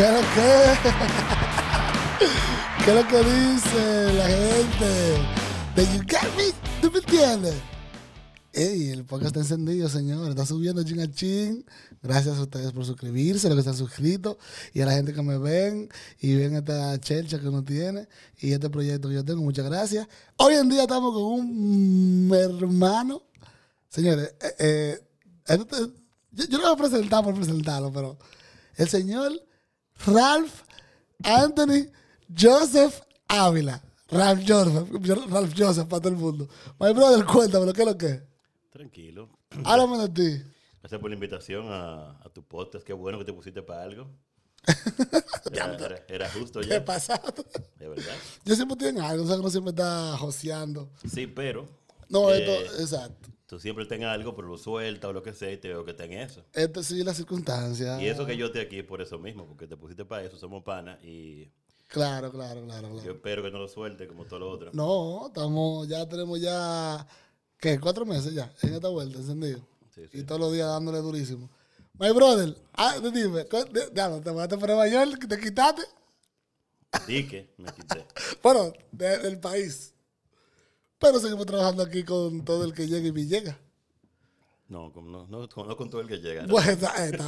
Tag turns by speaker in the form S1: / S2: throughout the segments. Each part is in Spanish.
S1: ¿Qué es lo que? ¿Qué es lo que dice la gente? De You Got Me, ¿tú me entiendes? Ey, el podcast está encendido, señor. Está subiendo chin a. Gracias a ustedes por suscribirse, los que están suscritos, y a la gente que me ven y ven esta chelcha que uno tiene y este proyecto que yo tengo. Muchas gracias. Hoy en día estamos con un hermano. Señores, eh, eh, este- yo, yo lo voy a presentar por presentarlo, pero el señor Ralph Anthony Joseph Ávila. Ralph Joseph, Ralph Joseph para todo el mundo. My brother, cuéntame, ¿qué es lo que es?
S2: Tranquilo.
S1: Háblame de ti.
S2: Gracias por la invitación a, a tu podcast. Qué bueno que te pusiste para algo. Era, era- era justo
S1: ¿Qué
S2: ya,
S1: pasa?
S2: de verdad.
S1: Yo siempre estoy en algo, o sea, que uno siempre está joseando.
S2: Sí, pero
S1: No,
S2: Eh,
S1: esto, exacto.
S2: Tú siempre tengas algo, pero lo suelta o lo que sea y te veo que está en eso.
S1: Esto sí, las circunstancias.
S2: Y eso que yo esté aquí es por eso mismo, porque te pusiste para eso, somos panas y
S1: Claro, claro, claro,
S2: yo
S1: claro.
S2: espero que no lo suelte como todo lo otro.
S1: No, estamos, ya tenemos ya, ¿qué? Cuatro meses ya, en esta vuelta, encendido.
S2: Sí, sí.
S1: Y todos los días dándole durísimo. My brother, ah, dime, ya, te mandaste para Nueva York, te quitaste.
S2: Di que me quité.
S1: Bueno, de- del país. Pero seguimos trabajando aquí con todo el que llega y me llega.
S2: No, con- no, no, con- no con todo el que llega. ¿no?
S1: Bueno, esta. Eh,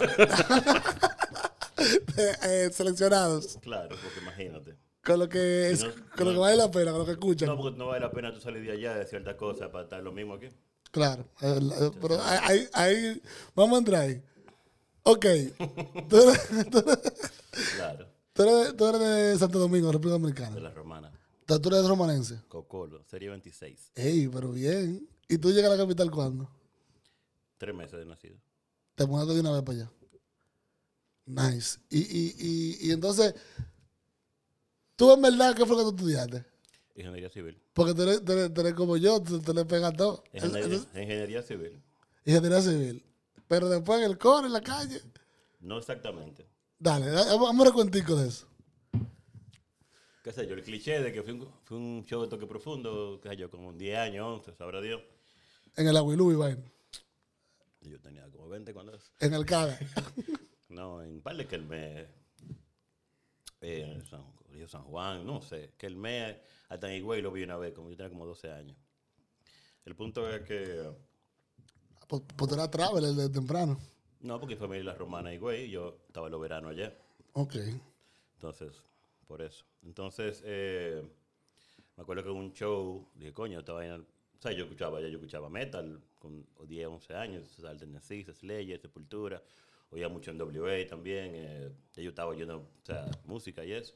S1: eh, seleccionados.
S2: Claro, porque imagínate.
S1: Con lo que es, con lo que vale la pena, con lo que escuchan.
S2: No, porque no vale la pena tú salir de allá de ciertas cosas para estar lo mismo aquí.
S1: Claro. eh, eh, Pero ahí, ahí, vamos a entrar ahí. Ok. Tú eres, tú eres-
S2: Claro,
S1: tú eres- tú eres de Santo Domingo, República
S2: de
S1: Dominicana.
S2: la romana.
S1: Tú eres romanense.
S2: Cocolo, serie 26.
S1: Ey, pero bien. ¿Y tú llegas a la capital cuándo?
S2: Tres meses de nacido.
S1: Te mudaste de una vez para allá. Nice. Y, y, y, y entonces, tú en verdad, ¿qué fue lo que tú estudiaste?
S2: Ingeniería civil.
S1: Porque tú eres, tú eres- tú eres como yo, tú, tú le pegas todo.
S2: Ingeniería,
S1: es-
S2: ingeniería civil.
S1: Ingeniería civil. Pero después en el coro, en la calle.
S2: No exactamente.
S1: Dale, da- vamos a recuentico de eso.
S2: ¿Qué sé yo? El cliché de que fue un, fue un show de toque profundo, qué sé yo, como 10 años, 11, sabrá Dios.
S1: En el Aguilú y vaina.
S2: Yo tenía como 20 cuando eso.
S1: En el CADA.
S2: No, en par de que el mes. Eh, San, Río San Juan, no sé. Que el mes, hasta en Higüey lo vi una vez, como yo tenía como 12 años. El punto es que.
S1: pues, pues tú eras traveler desde temprano.
S2: No, porque mi familia la romana y yo estaba en los veranos allá.
S1: Ok.
S2: Entonces, por eso. Entonces, eh, me acuerdo que en un show, dije, coño, esta vaina. O sea, yo escuchaba, ya yo escuchaba metal con 10, 11 años, Alternacy, Slayer, Sepultura. Oía mucho en WA también. Eh, yo estaba oyendo, o sea, música y eso.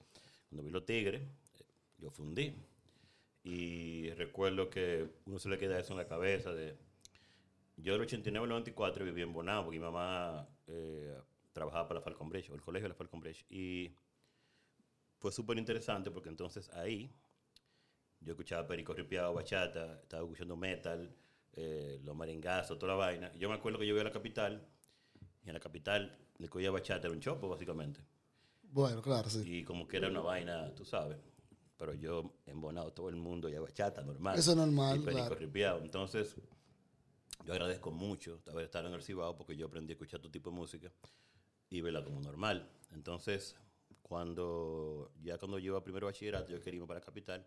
S2: Cuando vi los tigres, eh, yo fundí. Y recuerdo que uno se le queda eso en la cabeza de... Yo del 89 al 94 viví en Bonao porque mi mamá eh, trabajaba para la Falcon Bridge, o el colegio de la Falcon Bridge. Y fue súper interesante porque entonces ahí yo escuchaba perico ripiado, bachata, estaba escuchando metal, eh, los meringazos, toda la vaina. Y yo me acuerdo que yo iba a la capital y en la capital le cogía bachata, era un chopo básicamente.
S1: Bueno, claro, sí.
S2: Y como que era una vaina, tú sabes. Pero yo embonado todo el mundo y a bachata normal.
S1: Eso es normal,
S2: Y perico
S1: claro.
S2: ripiado. Entonces, yo agradezco mucho haber estado en el Cibao porque yo aprendí a escuchar todo tipo de música y verla como normal. Entonces, cuando ya cuando yo iba primero bachillerato, yo quería irme para la capital,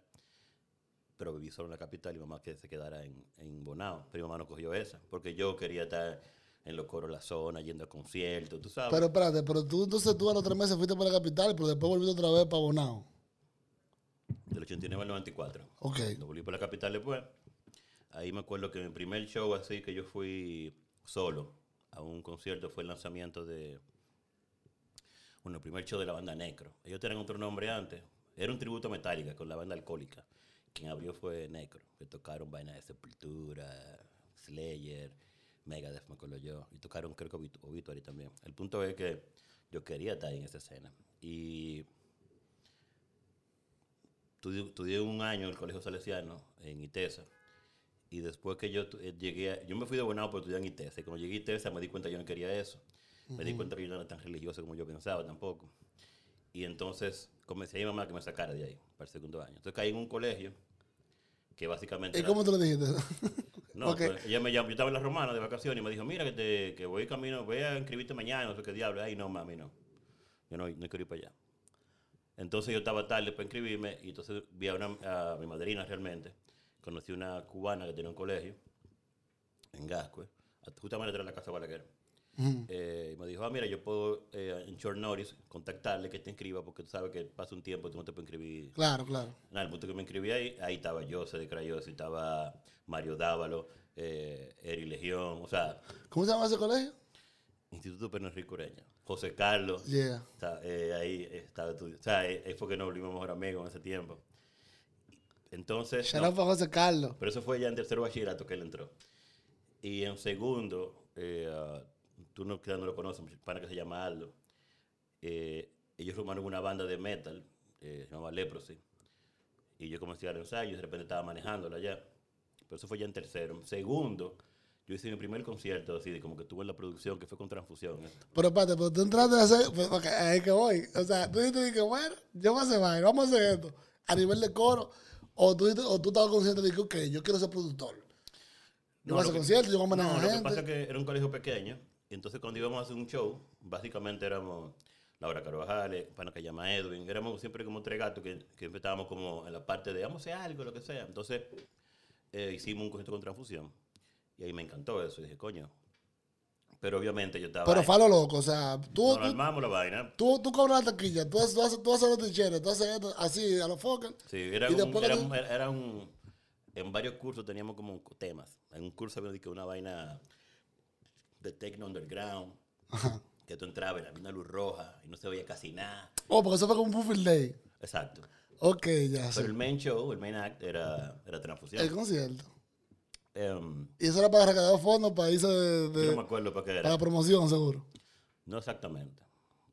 S2: pero viví solo en la capital y mamá que se quedara en, en Bonao. Pero mi mamá no cogió esa, porque yo quería estar en los coros de la zona, yendo a conciertos, tú sabes.
S1: Pero espérate, pero tú entonces tú a los tres meses fuiste para la capital, pero después volviste otra vez para Bonao.
S2: del 89 al 94.
S1: Ok.
S2: Cuando volví para la capital después, ahí me acuerdo que mi primer show así que yo fui solo a un concierto fue el lanzamiento de, bueno, el primer show de la banda Necro. Ellos tenían otro nombre antes. Era un tributo a Metallica con la banda Alcohólica. Quien abrió fue Necro, que tocaron vaina de Sepultura, Slayer, Megadeth, me acuerdo yo. Y tocaron creo que Obit- Obituary también. El punto es que yo quería estar en esa escena. Y estudié, un año en el Colegio Salesiano, en ITESA. Y después que yo eh, llegué, a- yo me fui de Bonao por estudiar en ITESA. Y cuando llegué a ITESA me di cuenta que yo no quería eso. Me di cuenta que yo no era tan religioso como yo pensaba tampoco. Y entonces comencé a mi mamá que me sacara de ahí, para el segundo año. Entonces caí en un colegio que básicamente...
S1: ¿Y
S2: era-
S1: cómo tú le dijiste?
S2: no, pues, ella me llamó, yo estaba en la romana de vacaciones y me dijo, mira que, te, que voy camino, voy a inscribirte mañana, no sé qué diablo. Ay, no, mami, no. Yo no, no quiero ir para allá. Entonces yo estaba tarde para inscribirme y entonces vi a, una, a mi madrina realmente. Conocí una cubana que tenía un colegio en Gascue, justamente detrás de la casa Balaguer. Eh, y me dijo, ah, mira, yo puedo eh, en short notice contactarle que te inscriba porque tú sabes que pasa un tiempo y tú no te puedes inscribir.
S1: Claro, claro.
S2: Nada, el punto que me inscribí ahí, ahí estaba Jose de Crayosi, estaba Mario Dávalo, eh, Eri Legión, o sea,
S1: ¿Cómo se llama ese colegio?
S2: Instituto Pedro Enrique Ureña. José Carlos,
S1: Yeah.
S2: está, eh, ahí estaba estudiando. O sea, ahí ahí fue que nos volvimos mejor amigos en ese tiempo. Entonces,
S1: Shout
S2: no,
S1: José Carlos.
S2: pero eso fue ya en tercero bachillerato que él entró. Y en segundo, eh, ah, tú no, quizás no lo conoces, un pana que se llama Aldo. Eh, ellos formaron una banda de metal, eh, se llamaba Leprosy. Y yo comencé a dar ensayos y de repente estaba manejándola ya. Pero eso fue ya en tercero. En segundo, yo hice mi primer concierto así, de como que tuve en la producción, que fue con transfusión. ¿eh?
S1: Pero espérate, pero tú entraste a hacer. pues, ahí que voy. O sea, tú dijiste que, bueno, yo voy a hacer vaina, vamos a hacer esto. A nivel de coro. O tú, o tú estabas consciente de que, ok, yo quiero ser productor. Yo voy a hacer conciertos, yo voy a manejar
S2: no, lo que
S1: gente.
S2: pasa es que era un colegio pequeño. Entonces cuando íbamos a hacer un show, básicamente éramos Laura Carvajal, pana que llama Edwin. Éramos siempre como tres gatos que, que siempre estábamos como en la parte de vamos a hacer algo, lo que sea. Entonces eh, hicimos un concierto con transfusión. Y ahí me encantó eso. Y dije, coño. Pero obviamente yo estaba.
S1: Pero
S2: ahí.
S1: fue a lo loco, o sea, tú, tú,
S2: armamos la vaina.
S1: tú, tú cobras la taquilla, tú haces, tú haces, tú haces los ticheres, tú haces esto, así, a los focos.
S2: Sí, era, un, era, era un- En varios cursos teníamos como temas. En un curso había una vaina de techno underground. Que tú entrabas y había una luz roja y no se veía casi nada.
S1: Oh, porque eso fue como un Buffet Day.
S2: Exacto.
S1: Ok, ya sé.
S2: Pero el main show, el main act, era, era transfusión.
S1: El concierto.
S2: Em,
S1: Y eso era para recaudar fondos para irse de,
S2: yo no me acuerdo para qué
S1: para
S2: era.
S1: la promoción, seguro.
S2: No exactamente.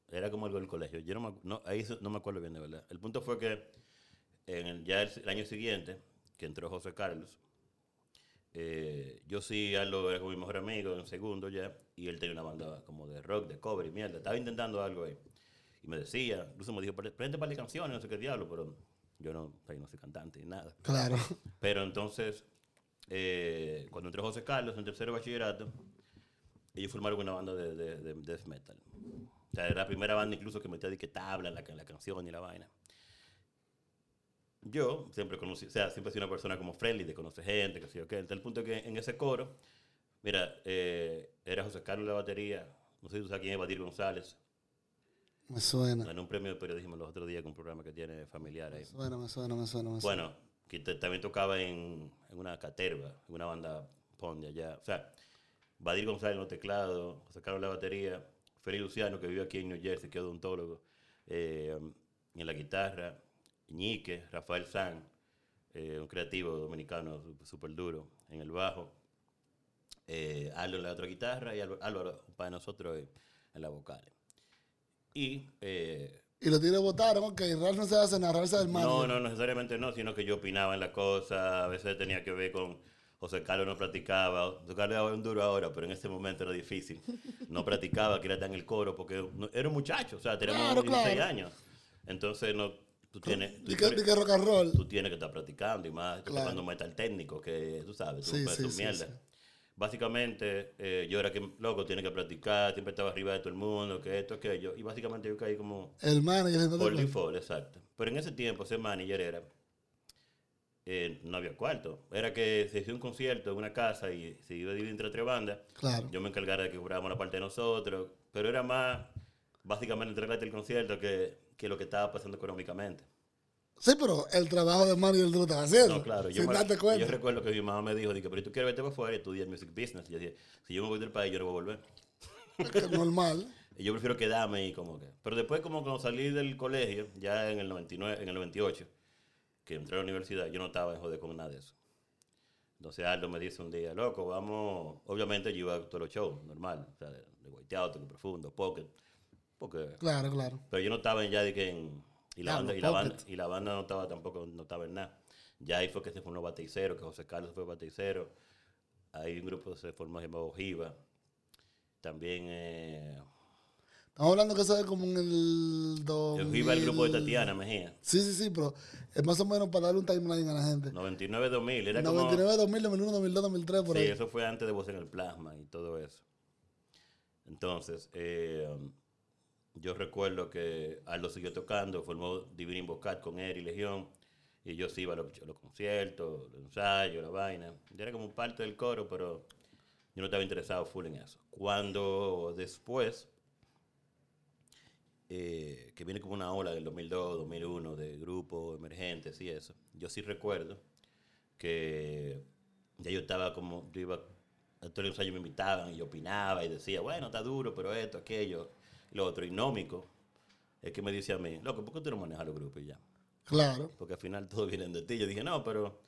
S2: Era como algo del colegio. Yo no me, no, ahí no me acuerdo bien de verdad. El punto fue que en el- ya el, el año siguiente, que entró José Carlos, eh, yo sí, Aldo era como mi mejor amigo en segundo ya, y él tenía una banda como de rock, de cover y mierda. Estaba intentando algo ahí. Y me decía, incluso me dijo, prende para canciones, no sé qué diablo, pero yo no, ahí no soy cantante ni nada.
S1: Claro.
S2: Pero entonces, eh, cuando entró José Carlos en tercero de bachillerato, ellos formaron una banda de, de, de death metal. O sea, era la primera banda incluso que metía de que tabla en la, en la canción y la vaina. Yo siempre conocí, o sea, siempre he sido una persona como friendly, de conocer gente, que sé yo qué. Hasta el punto que en ese coro, mira, eh, era José Carlos la batería, no sé si tú sabes quién es Badir González,
S1: Me suena.
S2: ganó un premio de periodismo los otros días con un programa que tiene familiar ahí.
S1: Me suena, me suena, me suena. Me suena.
S2: Bueno, que te- también tocaba en, en una caterva, en una banda pon de allá. O sea, Badir González en los teclados, José Carlos la batería, Félix Luciano, que vive aquí en New Jersey, que es odontólogo, eh, en la guitarra, Ñique, Rafael San, eh, un creativo dominicano súper duro, en el bajo, eh, Álvaro en la otra guitarra y Álvaro, Álvaro, para nosotros, en las vocales. Y eh,
S1: Y los tigres votaron, ok, Real no se hace narrarse del mal.
S2: no, no necesariamente no, sino que yo opinaba en la cosa, a veces tenía que ver con José Carlos no practicaba, José Carlos es un duro ahora, pero en ese momento era difícil. No practicaba, quería estar en el coro, porque no- era un muchacho, o sea, teníamos
S1: Claro,
S2: 16
S1: claro.
S2: años. Entonces, no, tú tienes, tú,
S1: que, di que rock and roll.
S2: tú tienes que estar practicando y más,
S1: Claro.
S2: tocando metal técnico, que tú sabes, tú
S1: Sí, sí,
S2: mierda. Básicamente, eh, yo era que, loco, tiene que practicar, siempre estaba arriba de todo el mundo, que esto, aquello. Y básicamente yo caí como,
S1: El manager.
S2: por default, exacto. Pero en ese tiempo, ese manager era. eh, no había cuarto. Era que se hacía un concierto en una casa y se iba a dividir entre tres bandas.
S1: Claro.
S2: Yo me encargara de que cobrábamos la parte de nosotros. Pero era más, básicamente, entregarte el concierto que, que lo que estaba pasando económicamente.
S1: Sí, pero el trabajo de manager tú lo estás haciendo.
S2: No, claro. Yo,
S1: sin
S2: me-
S1: darte cuenta.
S2: yo recuerdo que mi mamá me dijo, dije, pero tú quieres verte para afuera y estudiar music business. Y yo dije, si yo me voy del país, yo no voy a volver.
S1: Es que normal.
S2: Y yo prefiero quedarme y como que. Pero después, como cuando salí del colegio, ya en el 99, en el 98, que entré a la universidad, yo no estaba en joder con nada de eso. Entonces Aldo me dice un día, loco, vamos. Obviamente yo iba a todos los shows, normal. O sea, de, de Toque Profundo, Pocket. Porque.
S1: Claro, claro.
S2: Pero yo no estaba en ya de que en. Y la,
S1: Claro,
S2: banda, y, la banda,
S1: Pocket.
S2: y la banda no estaba tampoco, no estaba en nada. Ya ahí fue que se formó Bateicero, que José Carlos fue Bateicero. Ahí un grupo se formó llamado Ojiva. También. Eh,
S1: Estamos hablando que eso es como en el 2000...
S2: Ojiva el grupo de Tatiana Mejía.
S1: Sí, sí, sí, pero es más o menos para darle un timeline a la gente.
S2: 99-2000. Era como.
S1: 99, 2000, 2001, 2002, 2003, por
S2: Sí,
S1: ahí.
S2: eso fue antes de Voz en el Plasma y todo eso. Entonces, eh, yo recuerdo que Aldo siguió tocando, formó Divine Invocat con él y Legión, y yo sí iba a los, conciertos, los ensayos, la vaina. Yo era como parte del coro, pero yo no estaba interesado full en eso. Cuando después, eh, que viene como una ola del 2002, 2001, de grupos emergentes y eso, yo sí recuerdo que ya yo estaba como, yo iba, a todos los ensayos me invitaban y yo opinaba y decía, bueno, está duro, pero esto, aquello, lo otro, y nómico, es que me dice a mí, loco, ¿por qué tú no manejas los grupos y ya?
S1: Claro.
S2: Porque al final todo viene de ti. Yo dije, no, pero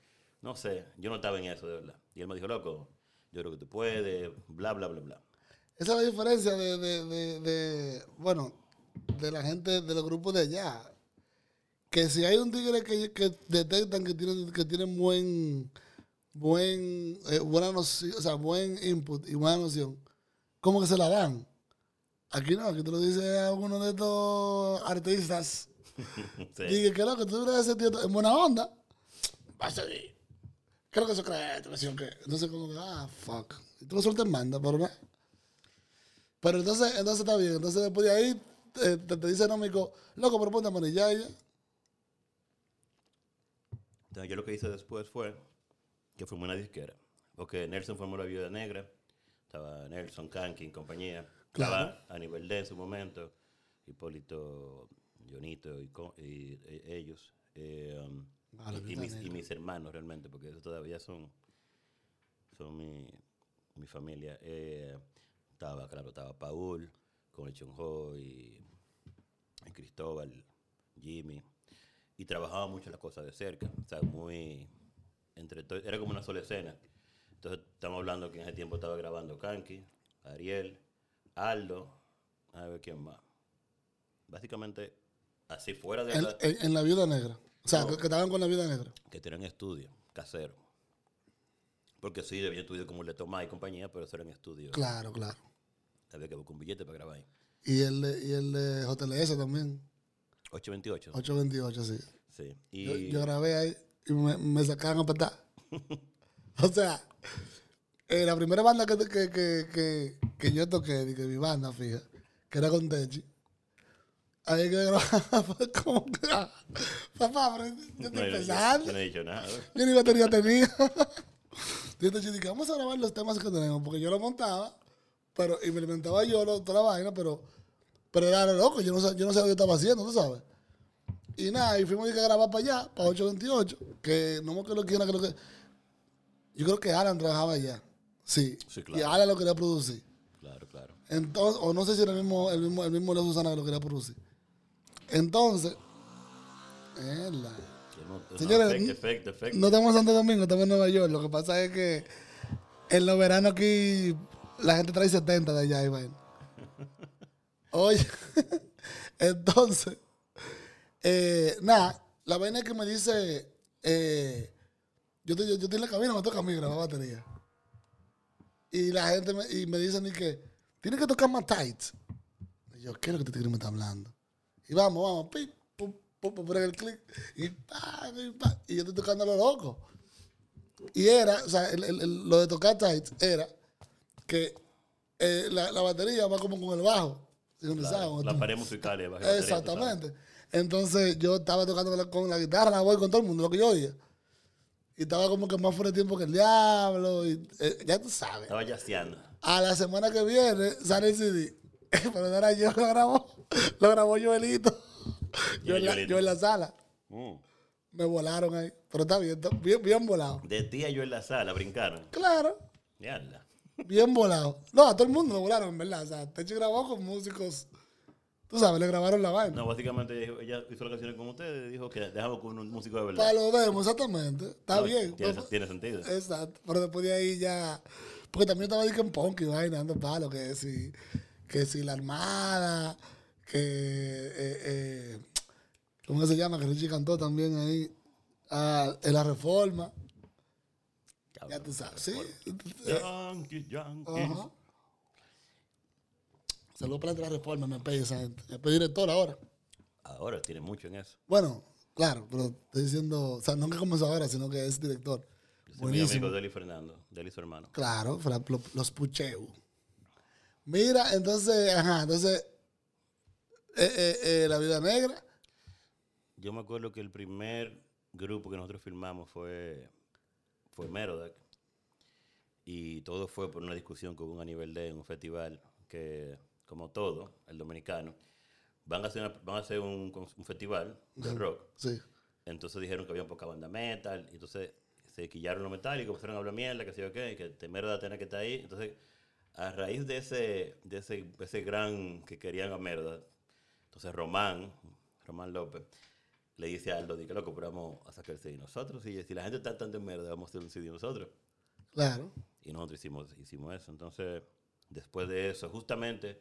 S2: no sé, yo no estaba en eso, de verdad. Y él me dijo, loco, yo creo que tú puedes, bla, bla, bla, bla.
S1: Esa es la diferencia de, de, de, de, bueno, de la gente de los grupos de allá. Que si hay un tigre que, que detectan que tienen, que tienen buen, buen, eh, buena noción, o sea, buen input y buena noción, ¿cómo que se la dan? Aquí no, aquí tú lo dices a uno de estos artistas.
S2: Sí.
S1: Dije, ¿qué es lo que tú crees ese tío en buena onda? Va a seguir. ¿Qué es lo que eso cree? Que. Entonces, como que, ah, fuck. Y tú lo sueltas en banda, pero no. Pero entonces, entonces está bien. Entonces, después de ahí, eh, te, te dice Nómico, loco, pero ponte a manillar ya.
S2: Entonces yo lo que hice después fue que formé una disquera. Porque Nelson formó la Viuda Negra, estaba Nelson, Kanki en compañía.
S1: Claro.
S2: A nivel de en su momento, Hipólito, Jonito y, e- ellos. eh, um,
S1: Vale,
S2: y, mis, y
S1: Negra.
S2: mis hermanos realmente, porque esos todavía son, son mi, mi familia. Eh, estaba, claro, estaba Paul, con el Chonjo y, y Cristóbal, Jimmy. Y trabajaba mucho las cosas de cerca. O sea, muy. Entre era como una sola escena. Entonces, estamos hablando que en ese tiempo estaba grabando Kanki, Ariel, Aldo, a ver quién más. Básicamente, así fuera de
S1: En,
S2: la-
S1: en- en la viuda negra. O sea,
S2: No.
S1: que, que estaban con la viuda negra.
S2: que tenían estudio casero. Porque sí, había estudio como Le Tomás y compañía, pero eso era en estudio.
S1: Claro, claro.
S2: Había que buscar un billete para grabar ahí.
S1: Y el de, y el de JLS también.
S2: 828.
S1: 828, sí.
S2: Sí. Y
S1: Yo, yo grabé ahí y me, me sacaban a patar. o sea, eh, la primera banda que, que, que, que, yo toqué, que mi banda, fija, que era con Techi. Ahí que grababa como que, papá, pero yo
S2: no,
S1: estoy
S2: yo-
S1: empezando.
S2: yo no he dicho nada.
S1: Yo ni batería tenía. Yo te dije, vamos a grabar los temas que tenemos, porque yo lo montaba, pero y me inventaba yo lo- toda la vaina, pero, pero era loco, yo no, yo no sabía lo que estaba haciendo, tú sabes. Y nada, y fuimos a grabar para allá, para 828, que no me acuerdo quién era, creo que. Yo creo que Alan trabajaba allá. Sí.
S2: Sí,
S1: Y
S2: claro.
S1: Alan lo quería producir.
S2: Claro, claro.
S1: Entonces, o no sé si era el mismo, el mismo, el mismo Leo Susana que lo quería producir. Entonces,
S2: no-
S1: Señores,
S2: efecto, efecto, efecto.
S1: No estamos en Santo Domingo, estamos en Nueva York. Lo que pasa es que en los veranos aquí la gente trae 70 de allá, vaina. Oye, entonces, eh, nada, la vaina es que me dice, eh, yo, estoy, yo, yo estoy en la cabina, me toca a mí grabar batería. Y la gente me, y me dicen y que, tienes que tocar más tight. Y yo, ¿qué es lo que este tigre me está hablando? Y vamos, vamos, pip, pum, pum, pum, el clic, y pa, y pa, y yo estoy tocando a lo loco. Y era, o sea, el- el- el- lo de tocar tight era que eh, la, la batería va como con el bajo, sincronizado.
S2: La
S1: Tú-
S2: pared musical batería.
S1: Exactamente. Entonces yo estaba tocando con la, con la guitarra, la voy con todo el mundo, lo que yo oía. Y estaba como que más fuera de tiempo que el diablo. Y, eh, ya tú sabes.
S2: Estaba yaceando.
S1: A la semana que viene sale el CD. Pero no era yo, lo grabó. Lo grabó Joelito. Yo, en la, yo en la sala.
S2: Mm.
S1: Me volaron ahí. Pero está bien, está bien, bien volado.
S2: De tía yo en la sala, brincaron.
S1: Claro,
S2: Mierda.
S1: bien volado. No, a todo el mundo lo volaron, en verdad. O sea, Techi grabó con músicos. Tú sabes, le grabaron la vaina.
S2: No, básicamente ella hizo la canción con ustedes y dijo que dejamos con un músico de
S1: Para
S2: verdad.
S1: lo demos, exactamente. Está
S2: No,
S1: bien.
S2: Tiene,
S1: Pues,
S2: tiene sentido.
S1: Exacto. Pero después de ahí ya. Porque también estaba diciendo en punk y vaina, dando palo, que si, que si la armada, que. Eh, eh, ¿Cómo se llama? Que Richie cantó también ahí. ah, en la reforma. Ya tú sabes, sí.
S2: Yankee, Yankee.
S1: Saludos para la reforma, me pide esa gente. Me director ahora.
S2: Ahora tiene mucho en eso.
S1: Bueno, claro, pero estoy diciendo, o sea, no que comenzó ahora, sino que es director.
S2: Es mi
S1: Buenísimo.
S2: amigo Deli Fernando, Deli su hermano.
S1: Claro, los pucheu. Mira, entonces, ajá, entonces, Eh, eh, eh, la vida negra.
S2: Yo me acuerdo que el primer grupo que nosotros filmamos fue, fue Merodac. Y todo fue por una discusión que hubo a nivel de un festival que, como todo, el dominicano, van a hacer, una- van a hacer un, un festival de rock.
S1: Sí.
S2: Entonces dijeron que había poca banda metal, y entonces se quillaron los metálicos, empezaron a hablar mierda, que sé yo qué, que te merda tener que estar ahí. Entonces, a raíz de ese, de ese, de ese gran que querían a merda, entonces Román, Román López, le dice a Aldo, que loco, pero vamos a sacar el CD nosotros. Y si la gente está tanto en merda, vamos a hacer un CD nosotros.
S1: Claro.
S2: Y nosotros hicimos, hicimos eso. Entonces, después de eso, justamente,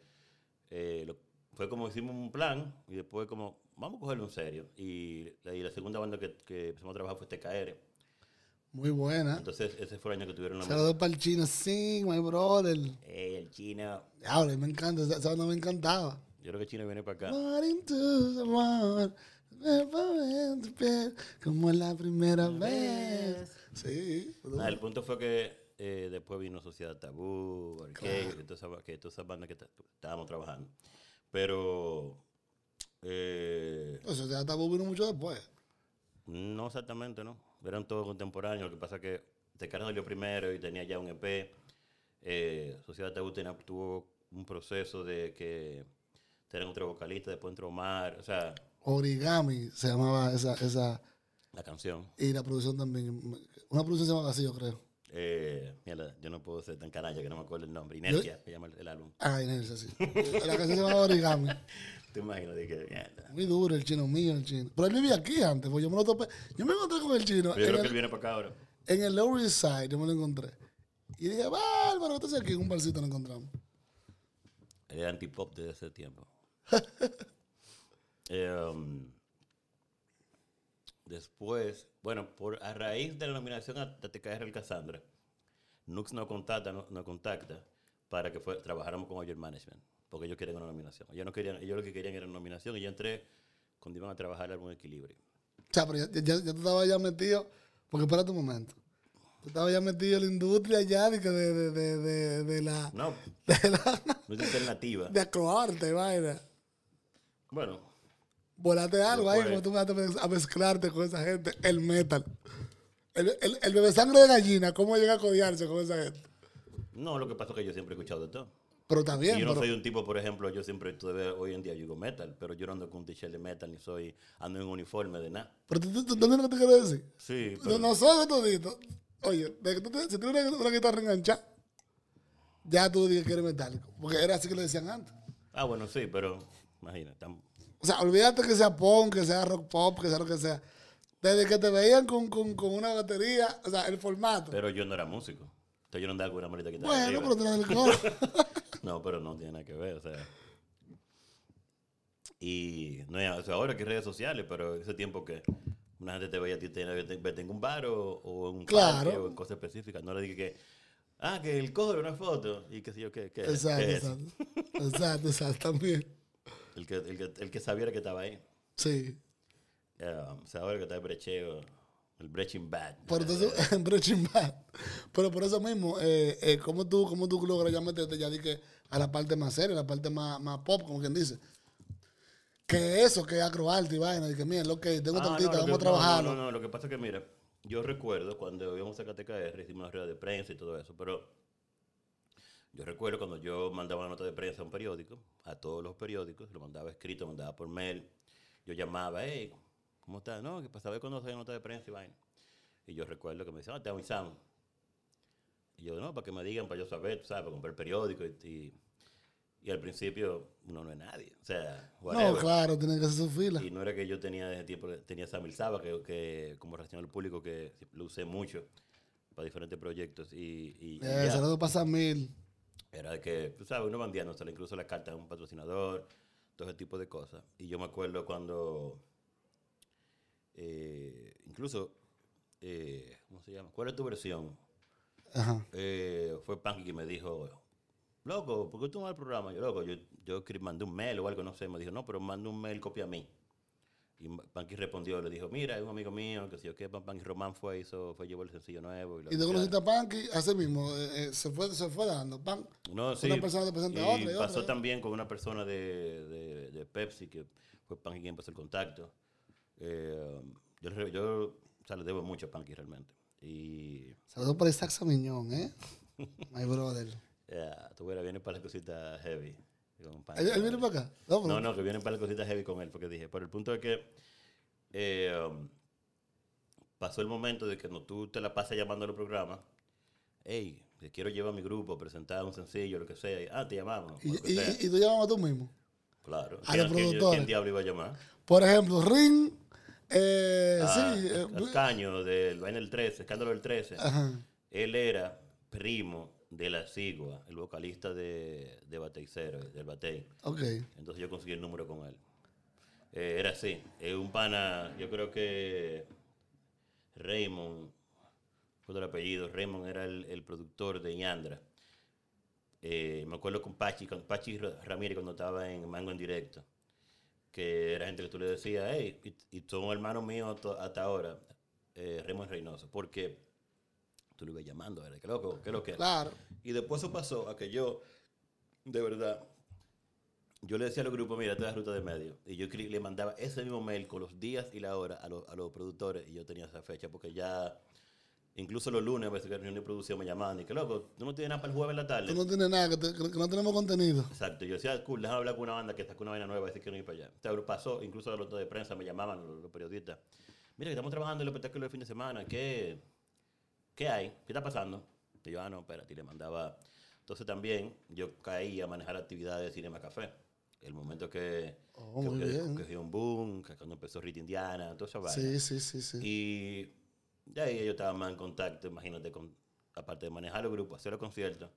S2: eh, lo- fue como hicimos un plan y después como, vamos a cogerlo en serio. Y, la- y la segunda banda que, que empezamos a trabajar fue TKR.
S1: Muy buena.
S2: Entonces, ese fue el año que tuvieron la
S1: Saludos para el chino. Sí, my brother.
S2: Ey, el chino.
S1: Ahora, me encanta. Esa esa banda me encantaba.
S2: Yo creo que el chino viene para acá.
S1: Como la primera vez. Sí.
S2: Nada, el punto fue que eh, después vino Sociedad Tabú, Arcade, y todas esas, que todas esas bandas que estábamos trabajando. Pero eh,
S1: sea, ya Tabú vino mucho después.
S2: no exactamente, ¿no? Eran todos contemporáneos. Lo que pasa es que Tecar salió primero y tenía ya un EP. Eh, Sociedad Tabú tenía- tuvo un proceso de que tenían otro vocalista, después entró Omar, o sea,
S1: Origami se llamaba esa, esa.
S2: la canción.
S1: Y la producción también. Una producción se llama así, yo creo.
S2: Eh, yo no puedo ser tan canalla que no me acuerdo el nombre. Inercia, se llama el, el álbum.
S1: Ah, Inés, así. La canción se llamaba Origami.
S2: ¿Te imaginas? Que, mierda.
S1: Muy duro el chino mío, el chino. Pero él vivía aquí antes, pues yo me lo topé. Yo me encontré con el chino
S2: Pero yo creo que él viene para acá ahora.
S1: en el Lower East Side, yo me lo encontré. Y dije, bárbaro, entonces aquí en un barcito lo encontramos.
S2: Era antipop desde ese tiempo. Eh, um, después, bueno, por, a raíz de la nominación a TTKR el Cassandra, Nux nos contacta, no- nos contacta para que fue, trabajáramos con Oyer Management, porque ellos querían una nominación. Ellos, no querían, ellos lo que querían era una nominación y yo entré cuando iban a trabajar algún equilibrio.
S1: O sea, pero ya, ya, ya tú estabas ya metido, porque espérate un momento. Tú estabas ya metido en la industria ya de, de, de, de, la...
S2: No,
S1: De la...
S2: no es alternativa.
S1: De acroarte, vaina.
S2: Bueno,
S1: Volate algo ahí, como tú me vas a mez- a mezclarte con esa gente. El metal. El, el, el bebé sangre de gallina, ¿cómo llega a codiarse con esa gente?
S2: no, lo que pasa es que yo siempre he escuchado de todo.
S1: Pero bien,
S2: Y yo no
S1: pero-
S2: soy un tipo, por ejemplo, yo siempre todavía hoy en día yo digo metal, pero yo no ando con un t-shirt de metal ni soy, ando en un uniforme de nada.
S1: Pero tú, tú, lo que te quiero decir.
S2: Sí,
S1: No,
S2: pero,
S1: no todito. Oye, de que tú te- si tienes una, una guitarra enganchada, ya tú dices que eres metálico. Porque era así que le decían antes.
S2: ah, bueno, sí, pero imagínate, tam-
S1: O sea, olvídate que sea punk, que sea rock pop, que sea lo que sea. Desde que te veían con, con, con una batería, o sea, el formato.
S2: pero yo no era músico. Entonces yo no andaba con una maleta que
S1: bueno, pero tú eres del coro.
S2: No, pero no tiene nada que ver, o sea. Y no es, o sea, ahora que redes sociales, pero ese tiempo que una gente te veía a ti te- en un bar o, o en un
S1: Claro.
S2: parque o en cosas específicas. No le dije que, ah, que el coro, una foto, y qué sé yo, qué, qué,
S1: exacto,
S2: qué es.
S1: exacto. Exacto, exacto, también.
S2: El que, el, que, el que sabiera que estaba ahí.
S1: Sí.
S2: Um, saber que está el brecheo, el Breaching Bad.
S1: Por en Breaking Bad. Pero por eso mismo, eh, eh, ¿cómo, tú, ¿cómo tú logras ya meterte ya di que a la parte más seria, a la parte más, más pop, como quien dice? Que eso, que acroarte y vaina, y que mira, lo que tengo
S2: Ah,
S1: tantito,
S2: no,
S1: vamos
S2: que-
S1: a trabajarlo.
S2: No, no, no, lo que pasa es que, mira, yo recuerdo cuando íbamos a KTKR, hicimos una rueda de prensa y todo eso, pero yo recuerdo cuando yo mandaba una nota de prensa a un periódico, a todos los periódicos, lo mandaba escrito, lo mandaba por mail, yo llamaba, hey, ¿cómo estás? No, que para saber cuándo sale nota de prensa y vaina. Y yo recuerdo que me decían, ah, te avisamos. Y yo, no, para que me digan, para yo saber, tú ¿sabes? Para comprar el periódico y, y, y al principio uno no es nadie, o sea,
S1: No,
S2: whatever.
S1: claro, tienen que hacer su fila.
S2: Y no era que yo tenía ese tiempo, tenía Samil Saba, que, que como relación al público, que lo usé mucho para diferentes proyectos. Y, y- y
S1: Eh, saludos para Samil.
S2: Era de que, tú sabes, uno bandiano, sale incluso la carta de un patrocinador, todo ese tipo de cosas. Y yo me acuerdo cuando, eh, incluso, eh, ¿cómo se llama? ¿Cuál es tu versión?
S1: Ajá.
S2: Eh, fue Panky que me dijo, loco, ¿por qué tú no vas al programa? Yo, loco, yo, yo mandé un mail o algo, no sé, me dijo, no, pero manda un mail, copia a mí. Y Panky respondió, le dijo, mira, es un amigo mío, que si yo qué, Panky Román fue, hizo, fue, llevó el sencillo nuevo.
S1: Y te
S2: anunciaron.
S1: conociste a Panky, así mismo, eh, eh, se, fue, se fue dando. Pan,
S2: No, sí.
S1: Una persona te presenta
S2: y
S1: a otra y
S2: pasó
S1: otra,
S2: también con una persona de, de, de Pepsi, que fue Panky quien pasó el contacto. Eh, yo, yo o sea, le debo mucho a Panky realmente. Y
S1: Saludos para Isaac Samiñón, ¿eh? My brother.
S2: ya, tú verás, viene para las cositas heavy.
S1: ¿Él, él viene para acá? No, pero-
S2: No, no, que vienen para las cositas heavy con él, porque dije, por el punto de que eh, um, pasó el momento de que no tú te la pasas llamando al programa, hey, te quiero llevar a mi grupo, presentar un sencillo, lo que sea, y, ah, te llamamos.
S1: Y, tú llamabas tú mismo.
S2: claro.
S1: a los
S2: ¿Quién, quién-
S1: productores.
S2: quién diablo iba a llamar?
S1: Por ejemplo, Ring, eh,
S2: Ah,
S1: sí, eh,
S2: el Caño del vaina del 13, escándalo del 13.
S1: ajá.
S2: Él era primo de la Sigua, el vocalista de, de Bateicero, del Batey.
S1: ok.
S2: Entonces yo conseguí el número con él. Eh, era así. Es un pana, yo creo que Raymond, fue el apellido, Raymond era el, el productor de Yandra. Eh, me acuerdo con Pachi, con Pachi Ra- Ramírez cuando estaba en Mango en directo, que era gente que tú le decías, hey, y, y son hermanos míos hasta ahora, eh, Raymond Reynoso, porque tú lo ibas llamando, ¿verdad? ¿Qué loco? ¿Qué lo que?
S1: Claro.
S2: Y después eso pasó a que yo, de verdad, yo le decía a los grupos, mira, esta es la ruta de medio. Y yo le mandaba ese mismo mail con los días y la hora a, los- a los productores y yo tenía esa fecha porque ya, incluso los lunes, a veces que reunión de producción me llamaban y que loco, tú no tienes nada para el jueves en la tarde.
S1: Tú no tienes nada, que, te- que- que no tenemos contenido.
S2: Exacto, yo decía, cool, déjame hablar con una banda que sacó una vaina nueva, así que no ir para allá. O sea, pasó, incluso los notas de prensa me llamaban, los, los periodistas. Mira, que estamos trabajando en el espectáculo de fin de semana, ¿qué, qué hay? ¿Qué está pasando? Y yo, ah, no, espérate, y le mandaba. Entonces también yo caí a manejar actividades de Cinema Café. El momento que,
S1: Oh,
S2: que, que- un boom, que cuando empezó Rita Indiana, esa vaina.
S1: Sí, sí, sí, sí.
S2: Y de ahí yo estaba más en contacto, imagínate, con, aparte de manejar los grupos, hacer los conciertos.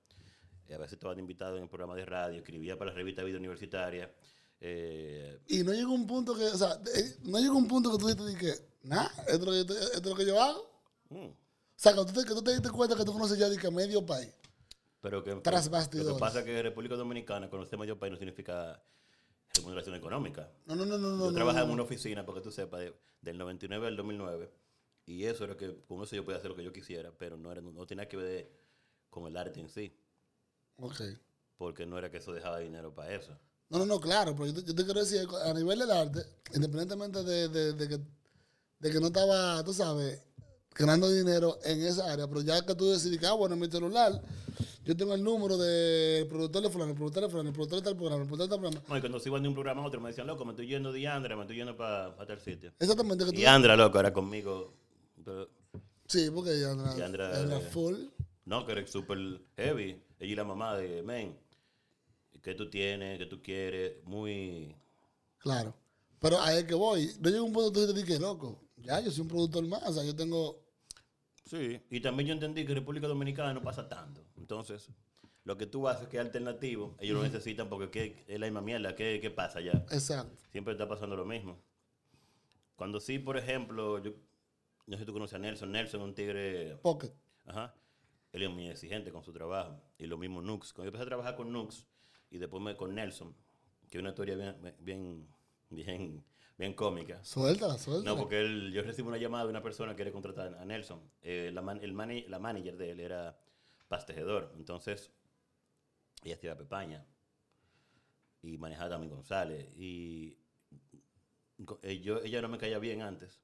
S2: eh, a veces estaba invitado en el programa de radio, escribía para la revista Vida Universitaria. eh,
S1: Y no llegó un punto que, o sea, eh, no llegó un punto que tú dijiste nah, esto es lo que, yo te- esto es lo que yo hago.
S2: mm,
S1: sea, que tú te, que tú te diste cuenta que tú conoces ya de que medio país.
S2: pero que,
S1: Tras bastidores.
S2: Lo que pasa es que República Dominicana, conocer mayor país no significa remuneración económica.
S1: No, no, no, no,
S2: yo
S1: no,
S2: trabajaba
S1: no.
S2: en una oficina, porque tú sepas, de- del 99 al 2009. Y eso era que, con eso yo podía hacer lo que yo quisiera, pero no, era, no tenía que ver con el arte en sí,
S1: Ok.
S2: porque no era que eso dejaba dinero para eso.
S1: No, no, no, claro, pero yo te, yo te quiero decir, a nivel del arte, independientemente de, de- de que, de que no estaba, tú sabes, ganando dinero en esa área, pero ya que tú decidiste, ah, bueno, en mi celular, yo tengo el número del productor de fulano, el productor de fulano, el productor de tal programa, el productor de tal programa.
S2: No, y cuando se iban de un programa a otro me decían, loco, me estoy yendo de Andra, me estoy yendo para tal sitio.
S1: Exactamente, que tú...
S2: Y Andra, loco, era conmigo. pero-
S1: Sí, porque ya anda,
S2: Y Andra-
S1: anda full.
S2: no, que era súper heavy. Ella y la mamá de, men, ¿qué tú tienes? ¿Qué tú quieres? Muy...
S1: Claro. Pero ahí es que voy. No llega un punto que tú dices, loco, ya, yo soy un productor más, o sea, yo tengo...
S2: Sí, y también yo entendí que República Dominicana no pasa tanto. Entonces, lo que tú haces que es alternativo, ellos lo necesitan porque ¿qué- es la misma mierda. ¿Qué, qué pasa ya?
S1: Exacto.
S2: Siempre está pasando lo mismo. Cuando sí, por ejemplo, yo no sé si tú conoces a Nelson. Nelson es un tigre
S1: Pocket.
S2: Ajá. Él es muy exigente con su trabajo. Y lo mismo Nux. Cuando yo empecé a trabajar con Nux y después me, con Nelson, que es una historia bien, bien, bien, bien cómica.
S1: Suéltala, suéltala.
S2: No, porque él, yo recibo una llamada de una persona que quiere contratar a Nelson. Eh, la, man- el mani- la manager de él era pastejedor. Entonces, ella estaba Pepaña. Y manejaba también González. Y eh, yo, ella no me caía bien antes.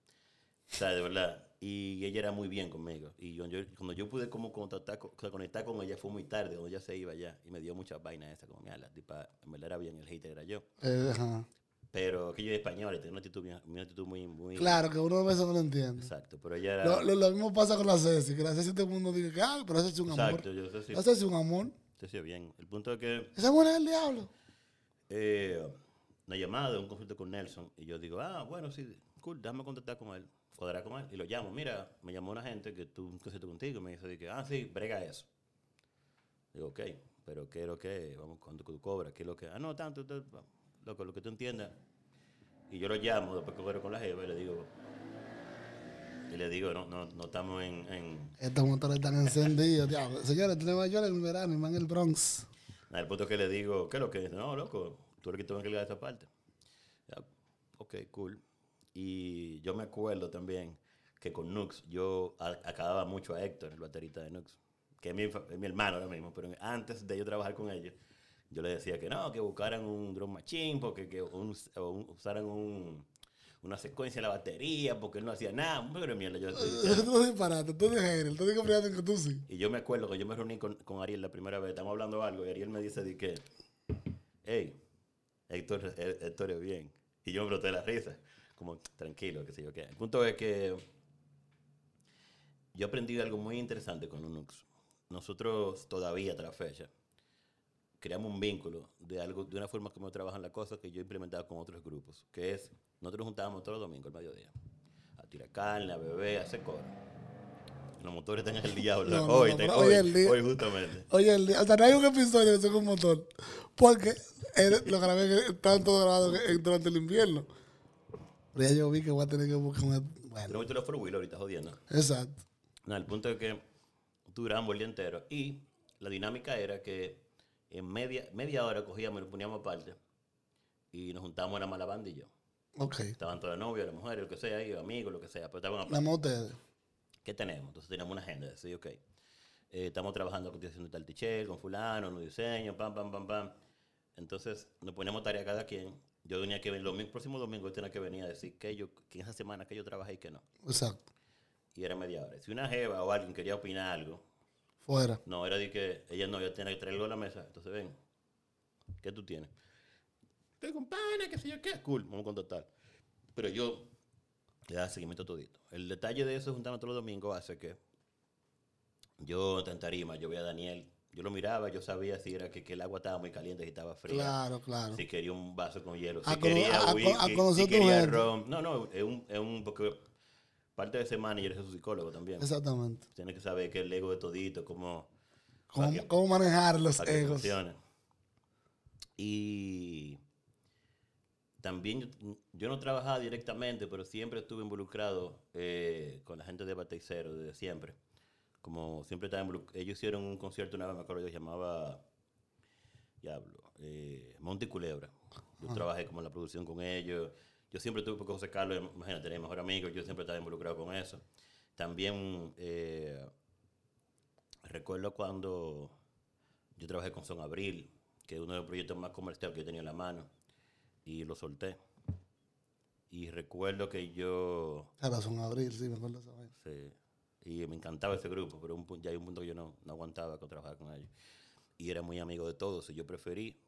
S2: O sea, de verdad. Y ella era muy bien conmigo. Y yo, yo- cuando yo pude como contactar, conectar con ella fue muy tarde, cuando ella se iba ya. Y me dio muchas vainas esa, como, mira, la tipa, en verdad era bien, el hater era yo.
S1: Eh, ajá.
S2: Pero que yo es español, y tengo una actitud, una actitud muy, muy...
S1: Claro, que uno a veces no lo entiende.
S2: Exacto, pero ella era...
S1: Lo, lo- lo mismo pasa con la Ceci, que la Ceci todo el mundo dice que, ah, pero ese es un
S2: Exacto,
S1: amor.
S2: yo sé si
S1: La Ceci es un amor.
S2: sé bien. El punto es que
S1: Esa buena es el diablo.
S2: eh, una llamada, un conflicto con Nelson, y yo digo, ah, bueno, sí, cool, déjame contactar con él, cuadrar con él, y lo llamo, mira, me llamó una gente que un concierto contigo, y me dice, de que, ah, sí, brega eso. Digo, ok, pero ¿qué es lo que? Vamos, ¿cuánto tú cobras? ¿Qué es lo que? Ah, no, tanto, tanto, loco, lo que tú entiendas. Y yo lo llamo, después que fuera con la jeva, y le digo, y le digo, no, no, no estamos en- en
S1: Estos motores están encendidos, diablo. Señores, tenemos yo en el verano y más en el Bronx.
S2: El punto es que le digo, ¿qué es lo que es? No, loco, tú eres que te vas a encargar de esa parte. Ya, ok, cool. Y yo me acuerdo también que con Nux yo acababa mucho a Héctor, el baterista de Nux, que es mi, es mi hermano ahora mismo, pero antes de yo trabajar con ellos, yo le decía que no, que buscaran un drum machine, porque que un- o un- usaran un- una secuencia en la batería, porque él no hacía nada, un pero de mierda. Yo diciendo.
S1: tú disparate, tú de género, tú dices que que tú sí.
S2: Y yo me acuerdo que yo me reuní con, con Ariel la primera vez, estamos hablando algo, y Ariel me dice de que, hey, Héctor, Hé- Héctor es bien. Y yo me broté la risa, como tranquilo, qué sé yo qué. El punto es que yo aprendí algo muy interesante con Unux. Nosotros todavía, la fecha, creamos un vínculo de algo, de una forma como trabajan las cosas que yo he implementado con otros grupos, que es, nosotros nos juntábamos todos los domingos al mediodía, a tirar carne, a beber, a hacer coro. Los motores están en el diablo.
S1: No, no,
S2: hoy,
S1: no, pero
S2: hoy,
S1: hoy el día-
S2: hoy justamente.
S1: Oye, el día- hasta no hay un episodio de eso con motor. Porque él- lo grabé, que estaban todos grabados en- durante el invierno. Pero ya yo vi que voy a tener que buscar una.
S2: Pero
S1: Bueno,
S2: ahorita los four ahorita jodiendo.
S1: exacto.
S2: No, el punto es que duramos el día entero. Y la dinámica era que en media, media hora cogíamos y nos poníamos aparte. Y nos juntábamos la mala banda y yo.
S1: Ok.
S2: Estaban todas las novias, las mujeres, lo que sea, y amigos, lo que sea. Pero estaban aparte.
S1: Ustedes.
S2: ¿Qué tenemos? Entonces teníamos una agenda. Decir, ok, eh, estamos trabajando con haciendo tal t con fulano, un diseño, pam, pam, pam, pam. Entonces nos poníamos tarea cada quien. Yo tenía que venir, el próximo domingo yo tenía que venir a decir que yo, que esa semana que yo trabajé y que no.
S1: Exacto.
S2: Y era media hora. Si una jeva o alguien quería opinar algo,
S1: Fuera.
S2: no, era de que ella no, yo tenía que traerlo a la mesa. Entonces, ven, ¿qué tú tienes? Tengo un pana, qué sé yo qué. Cool, vamos a contactar. Pero yo le daba seguimiento todito. El detalle de eso, juntarnos todos los domingos, hace que yo en tarima, yo veía a Daniel, yo lo miraba, yo sabía si era que, que el agua estaba muy caliente, si estaba fría.
S1: Claro, claro.
S2: Si quería un vaso con hielo, si quería whisky, si quería ron. No, no, es un, es un, porque parte de semana y eres su psicólogo también.
S1: Exactamente.
S2: Tienes que saber que el ego de todito, cómo,
S1: ¿Cómo,
S2: que-
S1: cómo manejar los egos?
S2: Y también yo, yo no trabajaba directamente, pero siempre estuve involucrado eh, con la gente de Bateicero desde siempre. Como siempre estaba involucrado. Ellos hicieron un concierto una vez, me acuerdo, yo llamaba Diablo, eh, Monte Culebra. Yo trabajé como en la producción con ellos. Yo siempre tuve con José Carlos, imagínate, era mi mejor amigo, yo siempre estaba involucrado con eso. También eh, recuerdo cuando yo trabajé con Son Abril, que es uno de los proyectos más comerciales que yo tenía en la mano, y lo solté. Y recuerdo que yo,
S1: Claro, son abril, sí, me acuerdo esa vaina.
S2: sí, y me encantaba ese grupo, pero un ya hay un punto que yo no, no aguantaba con trabajar con ellos. Y era muy amigo de todos, y yo preferí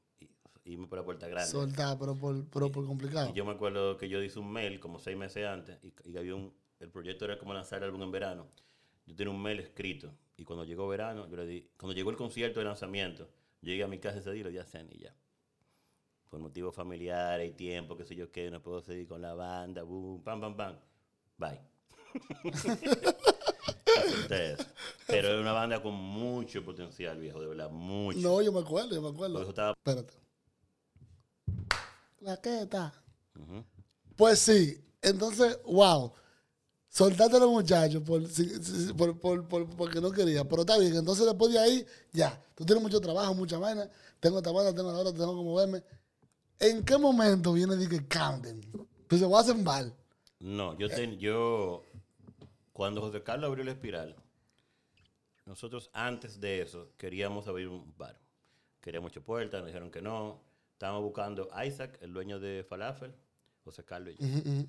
S2: irme por la puerta grande.
S1: Soltar, pero por, pero por complicado.
S2: Y yo me acuerdo que yo hice un mail como seis meses antes y, y había un, el proyecto era como lanzar el álbum en verano. Yo tenía un mail escrito y cuando llegó verano, yo le di, cuando llegó el concierto de lanzamiento, llegué a mi casa ese día y le di a Zen y ya. Por motivos familiares y tiempo, qué sé yo qué, no puedo seguir con la banda, boom, pam, pam, pam. Bye. Pero era una banda con mucho potencial, viejo, de verdad, mucho.
S1: No, yo me acuerdo, yo me acuerdo.
S2: estaba...
S1: Espérate. La que está.
S2: Ujú.
S1: Pues sí. Entonces, wow. Soltaste a los muchachos por, por, por- por- porque no quería. Pero está bien. Entonces, después de ahí, ya. Tú tienes mucho trabajo, mucha vaina. Tengo esta banda, tengo la otra, tengo que moverme. ¿En qué momento viene de que Camden? Pues se va a hacer mal.
S2: No, yo, ten- yo cuando José Carlos abrió la espiral, nosotros antes de eso queríamos abrir un bar. Queríamos ocho puertas, nos dijeron que no. Estábamos buscando a Isaac, el dueño de Falafel, José Carlos y yo.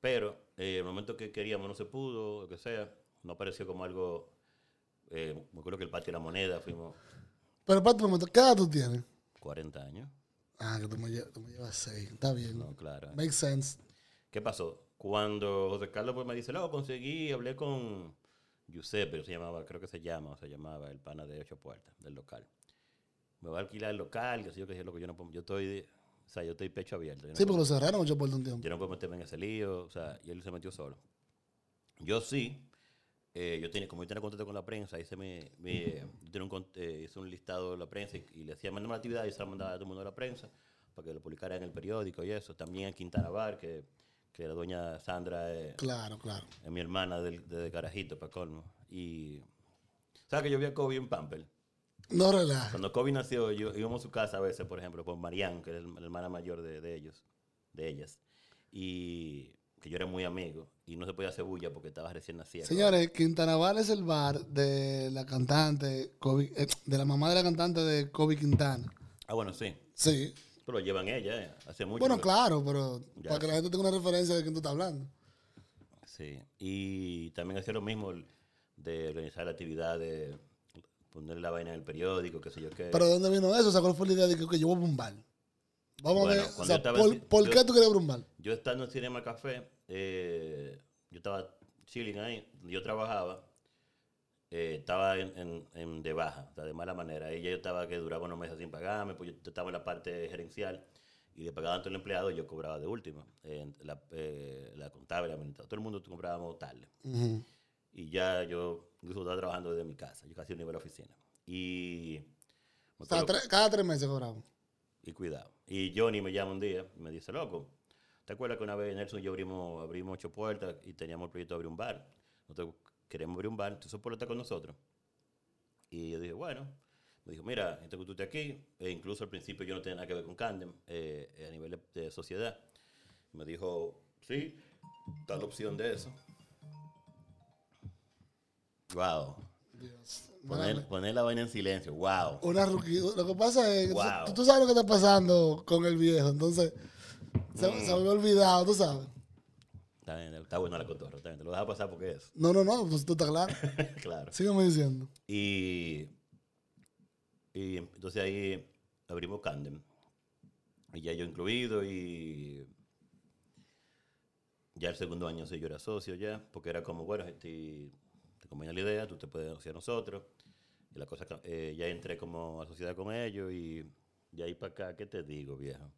S2: Pero eh, el momento que queríamos no se pudo, lo que sea, no pareció como algo. eh, me acuerdo que el patio de la moneda fuimos
S1: Pero espérate un momento. ¿Qué edad tú tienes?
S2: 40 años.
S1: Ah, que tú me, llevas, tú me llevas seis. Está bien.
S2: No, claro.
S1: Makes sense.
S2: ¿Qué pasó? Cuando José Carlos pues, me dice, luego conseguí, hablé con Giuseppe, se llamaba, creo que se llama, o se llamaba el pana de ocho puertas del local. Me va a alquilar el local, que sé yo, que es lo que yo no puedo, yo estoy, de- o sea, yo estoy pecho abierto. Yo no
S1: Sí,
S2: puedo-
S1: porque lo cerraron ocho por un tiempo.
S2: yo no puedo meterme en ese lío, o sea, y él se metió solo. Yo sí, eh, yo tenía, como yo tenía contacto con la prensa, hice, mi, mi- yo tenía un, eh, hice un listado de la prensa y, y le hacía mandar la actividad y se la mandaba a todo el mundo de la prensa para que lo publicara en el periódico y eso. También en Quintana Bar, que, que la doña Sandra es,
S1: Claro, claro.
S2: es mi hermana del, de Carajito, para colmo. Y, ¿sabes que yo vi a Kobe en Pamper?
S1: No relajes.
S2: Cuando Kobe nació, yo, íbamos a su casa a veces, por ejemplo, con Marianne, que es la hermana mayor de, de ellos, de ellas. Y que yo era muy amigo y no se podía hacer bulla porque estaba recién nacido.
S1: Señores, Quintanaval es el bar de la cantante, Kobe- eh, de la mamá de la cantante de Kobe Quintana.
S2: Ah, bueno, sí.
S1: Sí.
S2: Pero lo llevan ella, eh, hace mucho.
S1: Bueno, claro, pero para que la gente tenga una referencia de quién tú estás hablando.
S2: Sí. Y también hacía lo mismo de organizar la actividad de poner la vaina en el periódico, qué sé yo qué.
S1: Pero ¿de dónde vino eso? O sea, ¿cuál fue la idea de que yo voy a un bar? Vamos
S2: Bueno,
S1: a ver, o sea, ¿por,
S2: en-
S1: por
S2: yo-
S1: qué tú querías bar?
S2: Yo estando en Cinema Café, eh, yo estaba chilling ahí, yo trabajaba, eh, estaba en, en- en de baja, o sea, de mala manera. Ella yo estaba que duraba unos meses sin pagarme, pues yo estaba en la parte gerencial y le pagaban todo el empleado y yo cobraba de última. Eh, la, eh, la contable, la administradora, todo el mundo cobrábamos tarde.
S1: Ujú.
S2: Y ya yo incluso estaba trabajando desde mi casa, yo casi no iba a la oficina. Y...
S1: O sea, tres- cada tres meses cobramos.
S2: y cuidado. Y Johnny me llama un día y me dice, loco, ¿te acuerdas que una vez Nelson y yo abrimos, abrimos ocho puertas y teníamos el proyecto de abrir un bar? Nosotros queremos abrir un bar, ¿tú soportas con nosotros? Y yo dije, bueno. Me dijo, mira, esto que tú estés aquí, e incluso al principio yo no tenía nada que ver con Candem eh, eh, a nivel de, de sociedad. Me dijo, sí, está la opción de eso. Wow.
S1: Dios.
S2: Poner, poner la vaina en silencio, wow.
S1: Una. Lo que pasa es que tú-
S2: Wow.
S1: tú, tú sabes lo que está pasando con el viejo, entonces se,
S2: Mm.
S1: se había olvidado, tú sabes.
S2: Está, bien, está bueno la cotorra, está bien, te lo dejas pasar porque es.
S1: No, no, no, pues tú estás claro.
S2: claro.
S1: Sígueme diciendo.
S2: Y, y entonces ahí abrimos Candem. Y ya yo incluido y ya el segundo año sí yo era socio ya, porque era como, bueno, este, te conviene la idea, tú te puedes asociar a nosotros. Y la cosa, eh, ya entré como a sociedad con ellos y de ahí para acá, ¿qué te digo, viejo?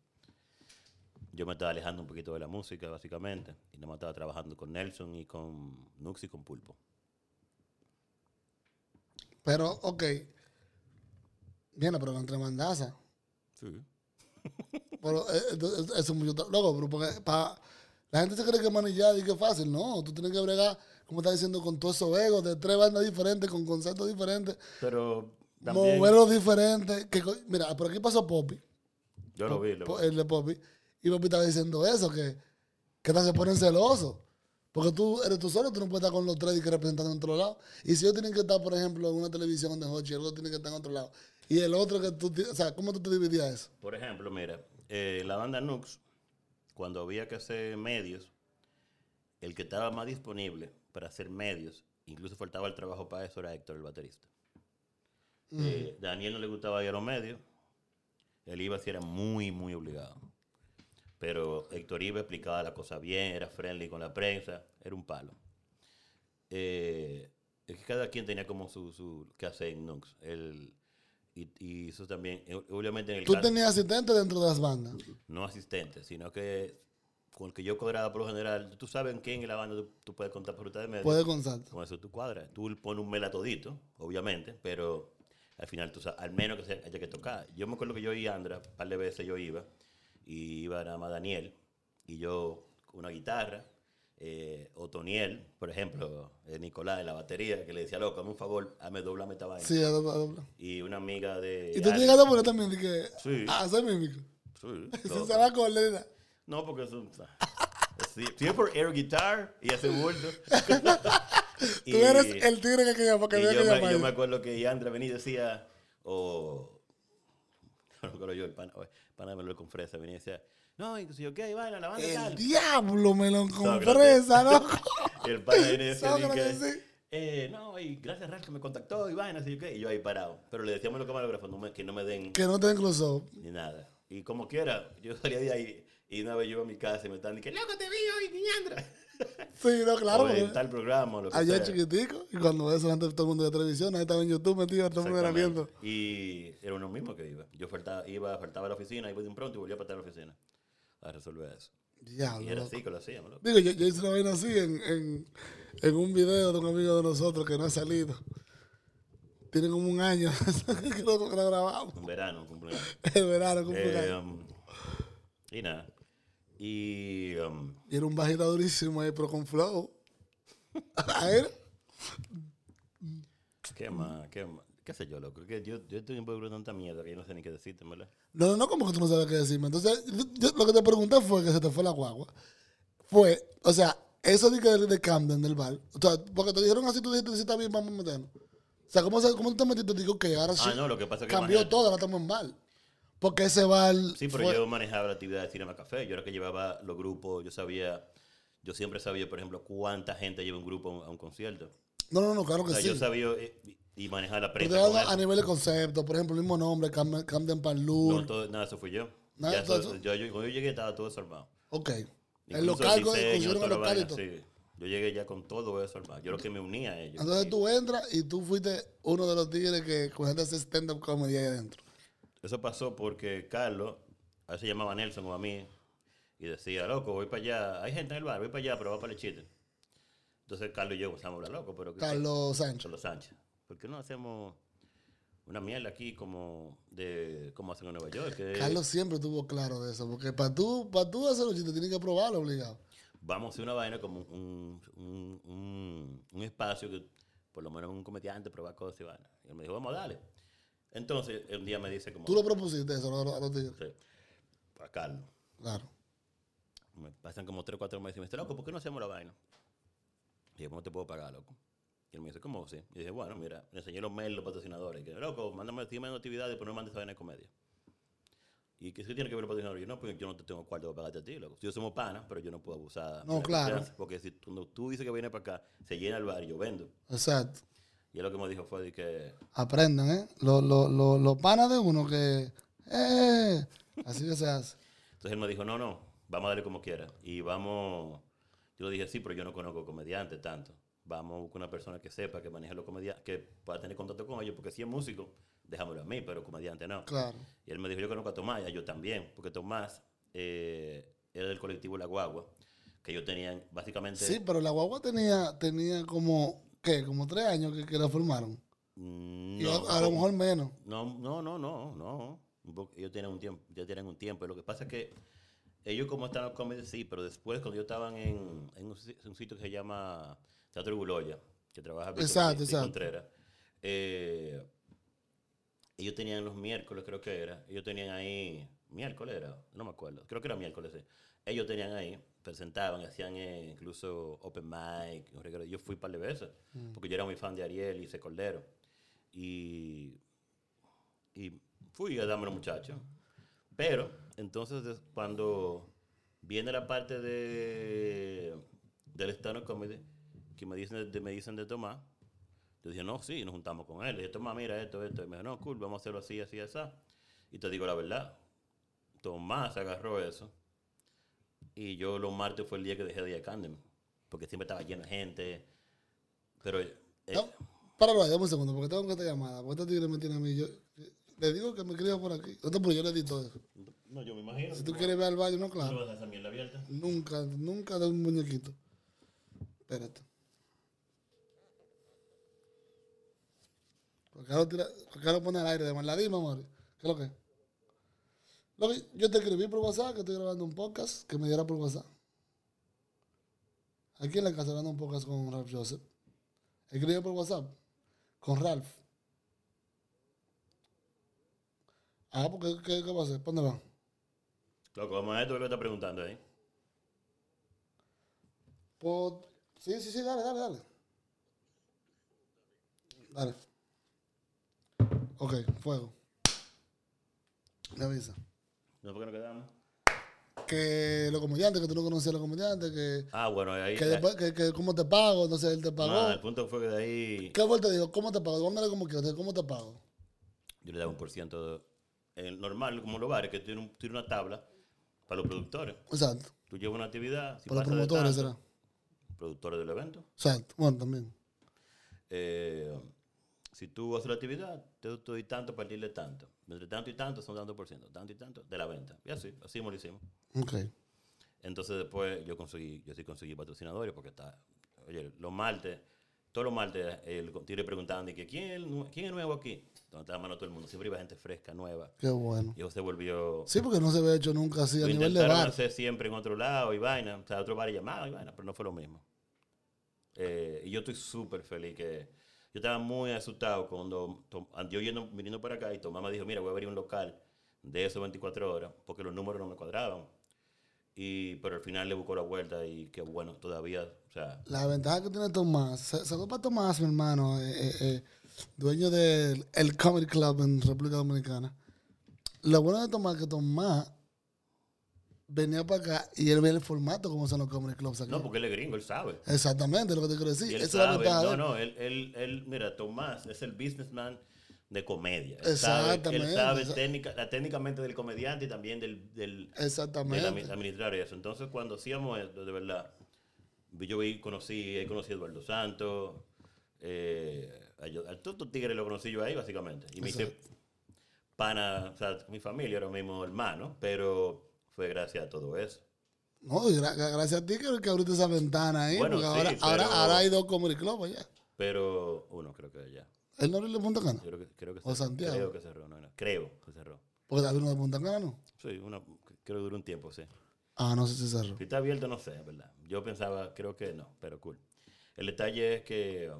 S2: Yo me estaba alejando un poquito de la música, básicamente, y no me estaba trabajando con Nelson y con Nux y con Pulpo.
S1: Pero, ok. Viene, pero entre mandaza.
S2: Sí.
S1: Pero eh, eh, eso es mucho loco, pero porque pa- la gente se cree que manillar y que es fácil. No, tú tienes que bregar, como está diciendo, con todos esos egos de tres bandas diferentes, con conceptos diferentes,
S2: Pero también...
S1: diferentes. Que, mira, por aquí pasó Poppy,
S2: Yo lo vi, lo
S1: po-
S2: vi.
S1: el de Poppy, y Poppy estaba diciendo eso, que, que se ponen celosos. Porque tú eres tú solo, tú no puedes estar con los tres y que representan en otro lado. Y si ellos tienen que estar, por ejemplo, en una televisión de Hochi, el otro tiene que estar en otro lado. Y el otro que tú, o sea, ¿cómo tú te dividías eso?
S2: Por ejemplo, mira, eh, la banda Nux, cuando había que hacer medios, el que estaba más disponible para hacer medios, incluso faltaba el trabajo para eso, era Héctor, el baterista. Eh, Daniel no le gustaba ir a los medios, él iba si era muy, muy obligado. Pero Héctor iba, explicaba la cosa bien, era friendly con la prensa, era un palo. Eh, es que cada quien tenía como su, su que hacer en Nux. El, y, y eso también, eh, obviamente en el
S1: Tú
S2: caso-
S1: tenías asistentes dentro de las bandas.
S2: no asistente, sino que con el que yo cuadraba por lo general, tú sabes en quién en la banda tú, tú puedes contar por ruta de medio.
S1: Puedes contar.
S2: Con eso tú cuadras. Tú pones un mela todito, obviamente, pero al final tú sabes, al menos que se haya que tocar. Yo me acuerdo que yo y Andra, un par de veces yo iba, y iba nada más Daniel, y yo con una guitarra, eh, Otoniel, por ejemplo, eh, Nicolás en la batería, que le decía, loco, hazme un favor, hazme doblame esta vaina.
S1: Sí, a dobla- a dobla.
S2: Y una amiga de...
S1: Y tú
S2: Alex.
S1: llegaste a poner también de que.
S2: Sí.
S1: Ah, hacer mímico.
S2: Sí,
S1: Si
S2: loco.
S1: se va a correr.
S2: No, porque eso. Si es por air guitar y hace bulto.
S1: Tú eres el tigre que quería porque
S2: y yo,
S1: que
S2: me, yo me acuerdo que Yandra venía y decía, o. no me acuerdo yo, el pana, pana me lo con fresa, venía y decía, no, y si yo qué, vaina, la banda
S1: El
S2: tal.
S1: diablo con
S2: Sócrates.
S1: fresa, ¿no?
S2: Y el pana venía y decía, que, eh, no, y gracias Ralph que me contactó y vaina, así yo qué, y yo ahí parado. Pero le decíamos a los camarógrafos no me- que no me den
S1: Que no te den close
S2: ni nada. Y como quiera, yo salía de ahí y una vez yo iba a mi casa y me estaban diciendo, loco, te vi hoy, Yandra.
S1: Sí, no, claro.
S2: o en tal programa, lo que
S1: Allá
S2: sea.
S1: chiquitico. Y cuando eso antes todo el mundo de televisión, ahí estaba en YouTube metido, todo el mundo era viendo.
S2: Y era uno mismo que iba. Yo faltaba, iba, faltaba a la oficina, iba de un pronto y volvía a faltar a la oficina a resolver eso.
S1: Diablo.
S2: Y era
S1: loco.
S2: así que lo hacíamos. loco.
S1: Digo, yo, yo hice una vaina así en, en, en un video de un amigo de nosotros que no ha salido. Tiene como un año que lo, grabamos.
S2: Un verano, cumpleaños.
S1: El verano,
S2: Eh,
S1: año.
S2: um, y nada. Y um,
S1: Y era un bajista durísimo ahí, pero con flow. A él.
S2: ¿qué más? ¿Qué más? ¿Qué sé yo, loco? Que yo, yo estoy involucrado en tanta mierda que yo no sé ni qué decirte, ¿verdad?
S1: No, no, no, como que tú no sabes qué decirme. Entonces, yo- lo que te pregunté fue que se te fue la guagua. fue, o sea, eso de, que de, de Camden, del bar. O sea, porque te dijeron así, tú dijiste, sí, está bien, vamos a meternos. O sea, ¿cómo, cómo te metiste? Digo que ahora sí.
S2: Ah, no, lo que pasa es que
S1: cambió todo, ahora estamos en bar. Porque ese bar.
S2: Sí, pero
S1: fue-
S2: yo manejaba la actividad de Cinema Café. Yo era que llevaba los grupos, yo sabía, yo siempre sabía, por ejemplo, cuánta gente lleva un grupo a un, concierto.
S1: No, no, no, claro
S2: O
S1: que
S2: sea,
S1: sí.
S2: yo sabía eh, y, y manejar la
S1: Pero
S2: prensa. con eso.
S1: a nivel de concepto, por ejemplo, el mismo nombre, Cam- Camden Parlour.
S2: No, todo- nada, eso fui yo.
S1: Nada,
S2: eso-
S1: eso-
S2: yo, yo- cuando yo llegué estaba todo desarmado.
S1: ok. El local, consiguieron el local y
S2: vaina,
S1: todo.
S2: sí. Yo llegué ya con todo eso armado. Yo lo que me unía a ellos.
S1: Entonces tú entras y tú fuiste uno de los tigres que cogiste ese stand-up comedy ahí adentro.
S2: Eso pasó porque Carlos, a veces llamaba a Nelson o a mí y decía, loco, voy para allá. Hay gente en el bar, voy para allá, pero va para el chiste. Entonces Carlos y yo empezamos a hablar, loco, pero... ¿qué-
S1: Carlos Sánchez.
S2: Carlos Sánchez. ¿Por qué no hacemos una mierda aquí como de cómo hacen en Nueva York? Que
S1: Carlos siempre tuvo claro de eso, porque para tú, para tú hacer los chistes tienes que probarlo obligado.
S2: Vamos a hacer una vaina como un, un, un- un espacio que por lo menos un comediante prueba cosas y vaina. Y él me dijo, vamos a darle. Entonces, un día me dice como...
S1: Tú lo propusiste eso a los, a tigres.
S2: Sí, a Carlos.
S1: Claro.
S2: Me pasan como 3 o 4 meses y me dice, loco, ¿por qué no hacemos la vaina? Y yo, ¿cómo te puedo pagar, loco? Y él me dice, ¿cómo sí? Y dije, bueno, mira, le enseñé los mails, los patrocinadores. Que, loco, mándame, dime una actividad y después no me mandes esa vaina de comedia. ¿Y qué qué tiene que ver el patrocinador? Yo, no, porque yo no te tengo cuarto para pagarte a ti, loco. Yo somos panas, pero yo no puedo abusar.
S1: No, claro.
S2: Porque si tú, tú dices que vienes para acá, se llena el bar y yo vendo.
S1: Exacto.
S2: Y él lo que me dijo fue de que,
S1: Aprendan, ¿eh? Los los- los- los panas de uno que. ¡Eh! Así que se hace.
S2: Entonces él me dijo, no, no, vamos a darle como quiera. Y vamos, yo le dije, sí, pero yo no conozco comediantes tanto. Vamos a buscar una persona que sepa, que maneje los comediantes, que pueda tener contacto con ellos, porque si es músico, déjamelo a mí, pero comediante no.
S1: Claro.
S2: Y él me dijo, yo conozco a Tomás, y a yo también, porque Tomás eh, era del colectivo La Guagua, que ellos tenían básicamente...
S1: Sí, pero la guagua tenía, tenía como, ¿qué? Como tres años que, que la formaron.
S2: mm,
S1: Y a, lo mejor menos.
S2: No, no, no, no, no. Ellos tienen un tiempo, ya tienen un tiempo. Lo que pasa es que ellos como están en comedy, sí, pero después cuando ellos estaban en, en un, si- un sitio que se llama Teatro Guloya, que trabaja Víctor-
S1: Exacto, exacto.
S2: Contreras, eh, ellos tenían los miércoles, creo que era, ellos tenían ahí, miércoles era, no me acuerdo, creo que era miércoles, sí. Ellos tenían ahí, presentaban, hacían eh, incluso open mic, yo fui un par de veces, porque yo era muy fan de Ariel y ese Cordero. Y y fui a darme a los muchachos. Pero, entonces, cuando viene la parte de, del stand-up comedy, que me dicen de, me dicen de Tomás, yo dije, no, sí, nos juntamos con él. Le dije, Tomás, mira esto, esto. Y me dijo, no, cool, vamos a hacerlo así, así, así. Y te digo la verdad, Tomás agarró eso. Y yo los martes fue el día que dejé de ir a Candem, porque siempre estaba lleno de gente. Pero... eh,
S1: No, páralo ahí, dame un segundo, porque tengo que esta llamada. Porque este tigre me tiene a mí. Yo, le digo que me escriba por aquí. No, pero yo le di todo eso.
S2: no, yo me imagino.
S1: Si tú quieres ver al baño, no,
S2: ¿Tú
S1: claro.
S2: vas a esa mierda abierta?
S1: Nunca, nunca de un muñequito. Espérate. ¿Por qué lo, tira, por qué lo pone al aire de mal? La dime, amor. ¿Qué es lo que? es? Lo que- yo te escribí por WhatsApp que estoy grabando un podcast que me diera por WhatsApp. Aquí en la casa grabando un podcast con Ralph Joseph. Escribí por WhatsApp con Ralph. Ah, porque ¿qué, qué va a hacer? ¿Para ¿Dónde va?
S2: Loco, vamos a ver, tú lo está preguntando ahí.
S1: Pues, sí, sí, sí, dale, dale, dale. Dale. Ok, fuego. Me avisa.
S2: ¿No por qué nos quedamos?
S1: Que los comediantes, que tú no conocías a los comediantes, que,
S2: Ah, bueno, ahí.
S1: que,
S2: ahí-
S1: después, que, que cómo te pago, entonces él te pagó.
S2: Ah, el punto fue que de ahí
S1: ¿Qué fue? Te digo, ¿cómo te pago? Como quieras, ¿cómo te pago?
S2: yo le daba un por ciento. de- el normal, como los bares, que tiene, un- tiene una tabla para los productores.
S1: Exacto.
S2: Tú llevas una actividad. Si
S1: Para los promotores será.
S2: Productores del evento.
S1: Exacto. Bueno, también.
S2: Eh, si tú haces la actividad, te doy tanto, partirle tanto. Entre tanto y tanto son tanto por ciento, tanto y tanto de la venta. Y así, así lo hicimos.
S1: Ok.
S2: Entonces después yo conseguí, yo sí conseguí patrocinadores porque está, oye, los martes, todos los martes el tigre preguntaban de que ¿quién quién es nuevo aquí? Donde estaba mano todo el mundo, siempre iba gente fresca, nueva.
S1: Qué bueno.
S2: Y eso se volvió,
S1: Sí, porque no se ve hecho nunca así a nivel de bar.
S2: hacer siempre en otro lado y vaina, o sea, otro bar y llamado y vaina, pero no fue lo mismo. Eh, y yo estoy súper feliz que, yo estaba muy asustado cuando, yo yendo, viniendo para acá y Tomás me dijo, mira, voy a abrir un local de esos 24 horas, porque los números no me cuadraban. Y, pero al final le buscó la vuelta y que bueno, todavía, o sea,
S1: La ventaja que tiene Tomás, sa- saludos para Tomás, mi hermano, eh, eh, eh, dueño del el Comedy Club en República Dominicana. Lo bueno de Tomás es que Tomás venía para acá y él ve el formato como son los Comedy Clubs aquí.
S2: no, porque él es gringo, él sabe.
S1: Exactamente, lo que te quiero decir.
S2: Y él
S1: Esa es la
S2: sabe, no, no, él, él, él, mira, Tomás es el businessman de comedia. Él sabe, él
S1: Exactamente,
S2: sabe técnica, la- técnicamente del comediante y también del, del, del
S1: Exactamente.
S2: admi- administrar eso. Entonces, cuando hacíamos esto, de verdad, yo vi, conocí, he conocido a Eduardo Santos, eh, a, a todos estos tigres lo conocí yo ahí, básicamente. Y me hice pana, o sea, mi familia ahora mismo hermano, pero fue gracias a todo eso.
S1: No, gra- gracias a ti que, que abriste esa ventana ahí.
S2: Bueno, sí,
S1: ahora,
S2: pero-
S1: ahora, ahora hay dos Comedy Clubs allá.
S2: Pero uno creo que ya.
S1: ¿Él no el de Punta Cana?
S2: Yo creo que, creo que
S1: O
S2: cerró.
S1: Santiago.
S2: Creo que cerró, no, no, creo que cerró.
S1: Porque había uno de Punta Cana, ¿no?
S2: Sí, una, creo que duró un tiempo, sí.
S1: Ah, no sé si cerró.
S2: Si está abierto, no sé, ¿verdad? Yo pensaba, creo que no, pero cool. El detalle es que.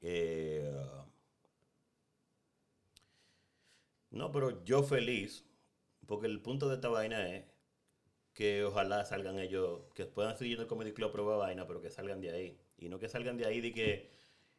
S2: eh, no, pero yo feliz, porque el punto de esta vaina es que ojalá salgan ellos, que puedan seguir en el Comedy Club a vaina, pero que salgan de ahí. Y no que salgan de ahí de que,